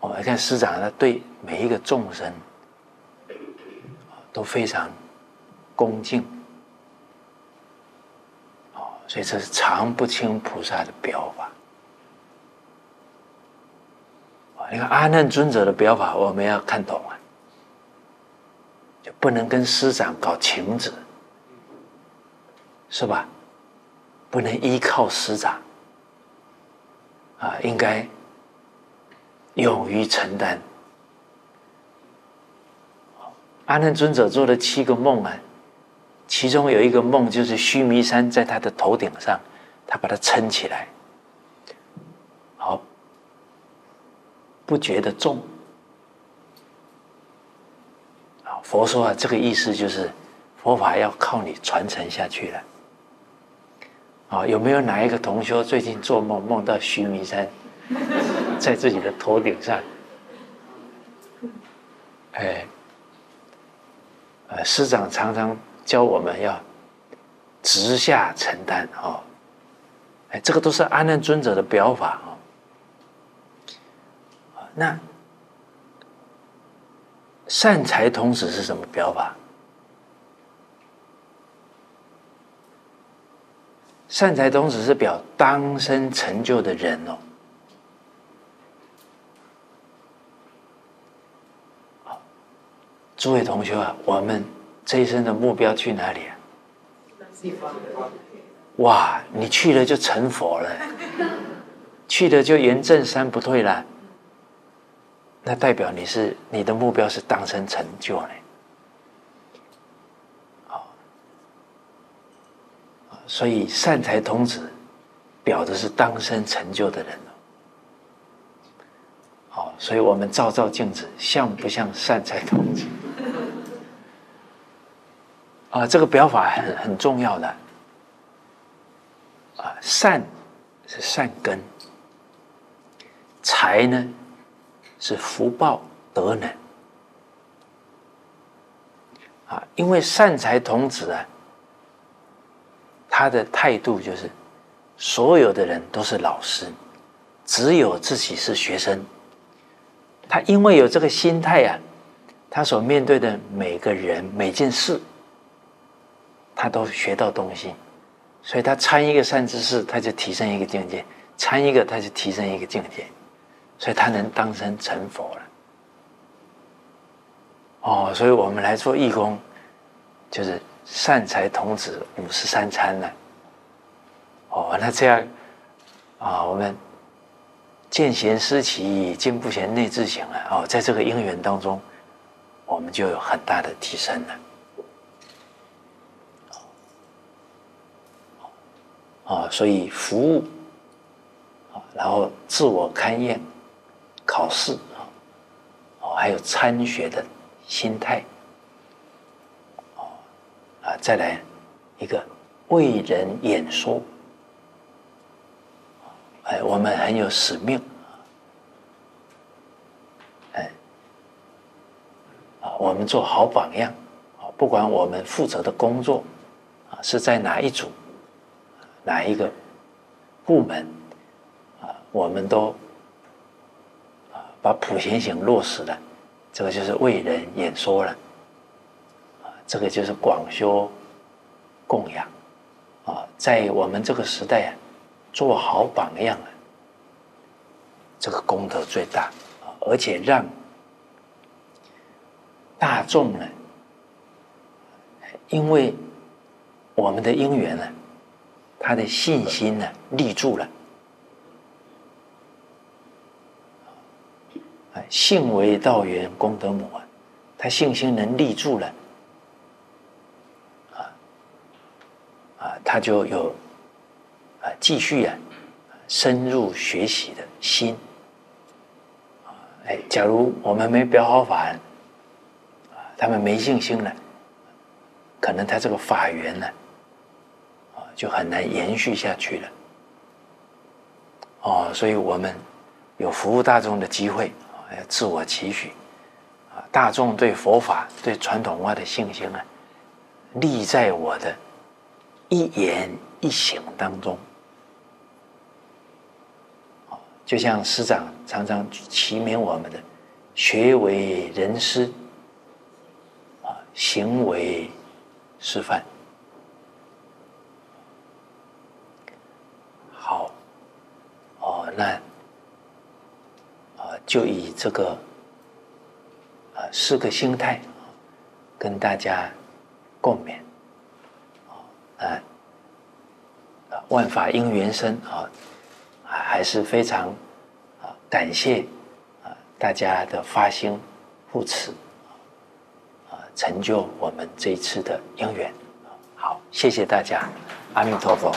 我们看师长呢，对每一个众生都非常恭敬。哦所以这是常不轻菩萨的表法。你看阿难尊者的表法，我们要看懂啊，就不能跟师长搞情执，是吧？不能依靠师长，啊，应该勇于承担。阿难尊者做了七个梦啊。其中有一个梦，就是须弥山在他的头顶上，他把它撑起来，好，不觉得重。啊，佛说啊，这个意思就是佛法要靠你传承下去了。啊，有没有哪一个同学最近做梦梦到须弥山 [LAUGHS] 在自己的头顶上？哎，呃，师长常常。教我们要直下承担哦，哎，这个都是阿难尊者的表法哦。那善财童子是什么表法？善财童子是表当生成就的人哦。诸位同学啊，我们。这一生的目标去哪里啊？哇，你去了就成佛了，[LAUGHS] 去了就圆正三不退了。那代表你是你的目标是当生成就呢？所以善财童子表的是当生成就的人哦。好，所以我们照照镜子，像不像善财童子？啊，这个表法很很重要的。啊，善是善根，财呢是福报德能。啊，因为善财童子啊，他的态度就是，所有的人都是老师，只有自己是学生。他因为有这个心态啊，他所面对的每个人每件事。他都学到东西，所以他参一个善知识，他就提升一个境界；参一个，他就提升一个境界，所以他能当生成佛了。哦，所以我们来做义工，就是善财童子五十三参了。哦，那这样啊，我们见贤思齐，见不贤内自省了。哦，在这个因缘当中，我们就有很大的提升了。啊，所以服务，啊，然后自我勘验、考试啊，哦，还有参学的心态，哦，啊，再来一个为人演说，哎，我们很有使命，哎，啊，我们做好榜样，啊，不管我们负责的工作啊是在哪一组。哪一个部门啊，我们都啊把普贤行落实了，这个就是为人演说了，啊，这个就是广修供养，啊，在我们这个时代啊，做好榜样啊，这个功德最大，而且让大众呢，因为我们的因缘呢。他的信心呢，立住了。啊，信为道源功德母啊，他信心能立住了，啊啊，他就有啊继续啊深入学习的心。哎，假如我们没表好法，他们没信心了，可能他这个法缘呢？就很难延续下去了，哦，所以我们有服务大众的机会，要自我期许，啊，大众对佛法、对传统文化的信心啊，立在我的一言一行当中，就像师长常常祈勉我们的，学为人师，啊，行为示范。哦那啊，就以这个啊四个心态跟大家共勉啊，万法因缘生啊，还是非常啊感谢啊大家的发心护持啊，成就我们这一次的因缘。好，谢谢大家，阿弥陀佛。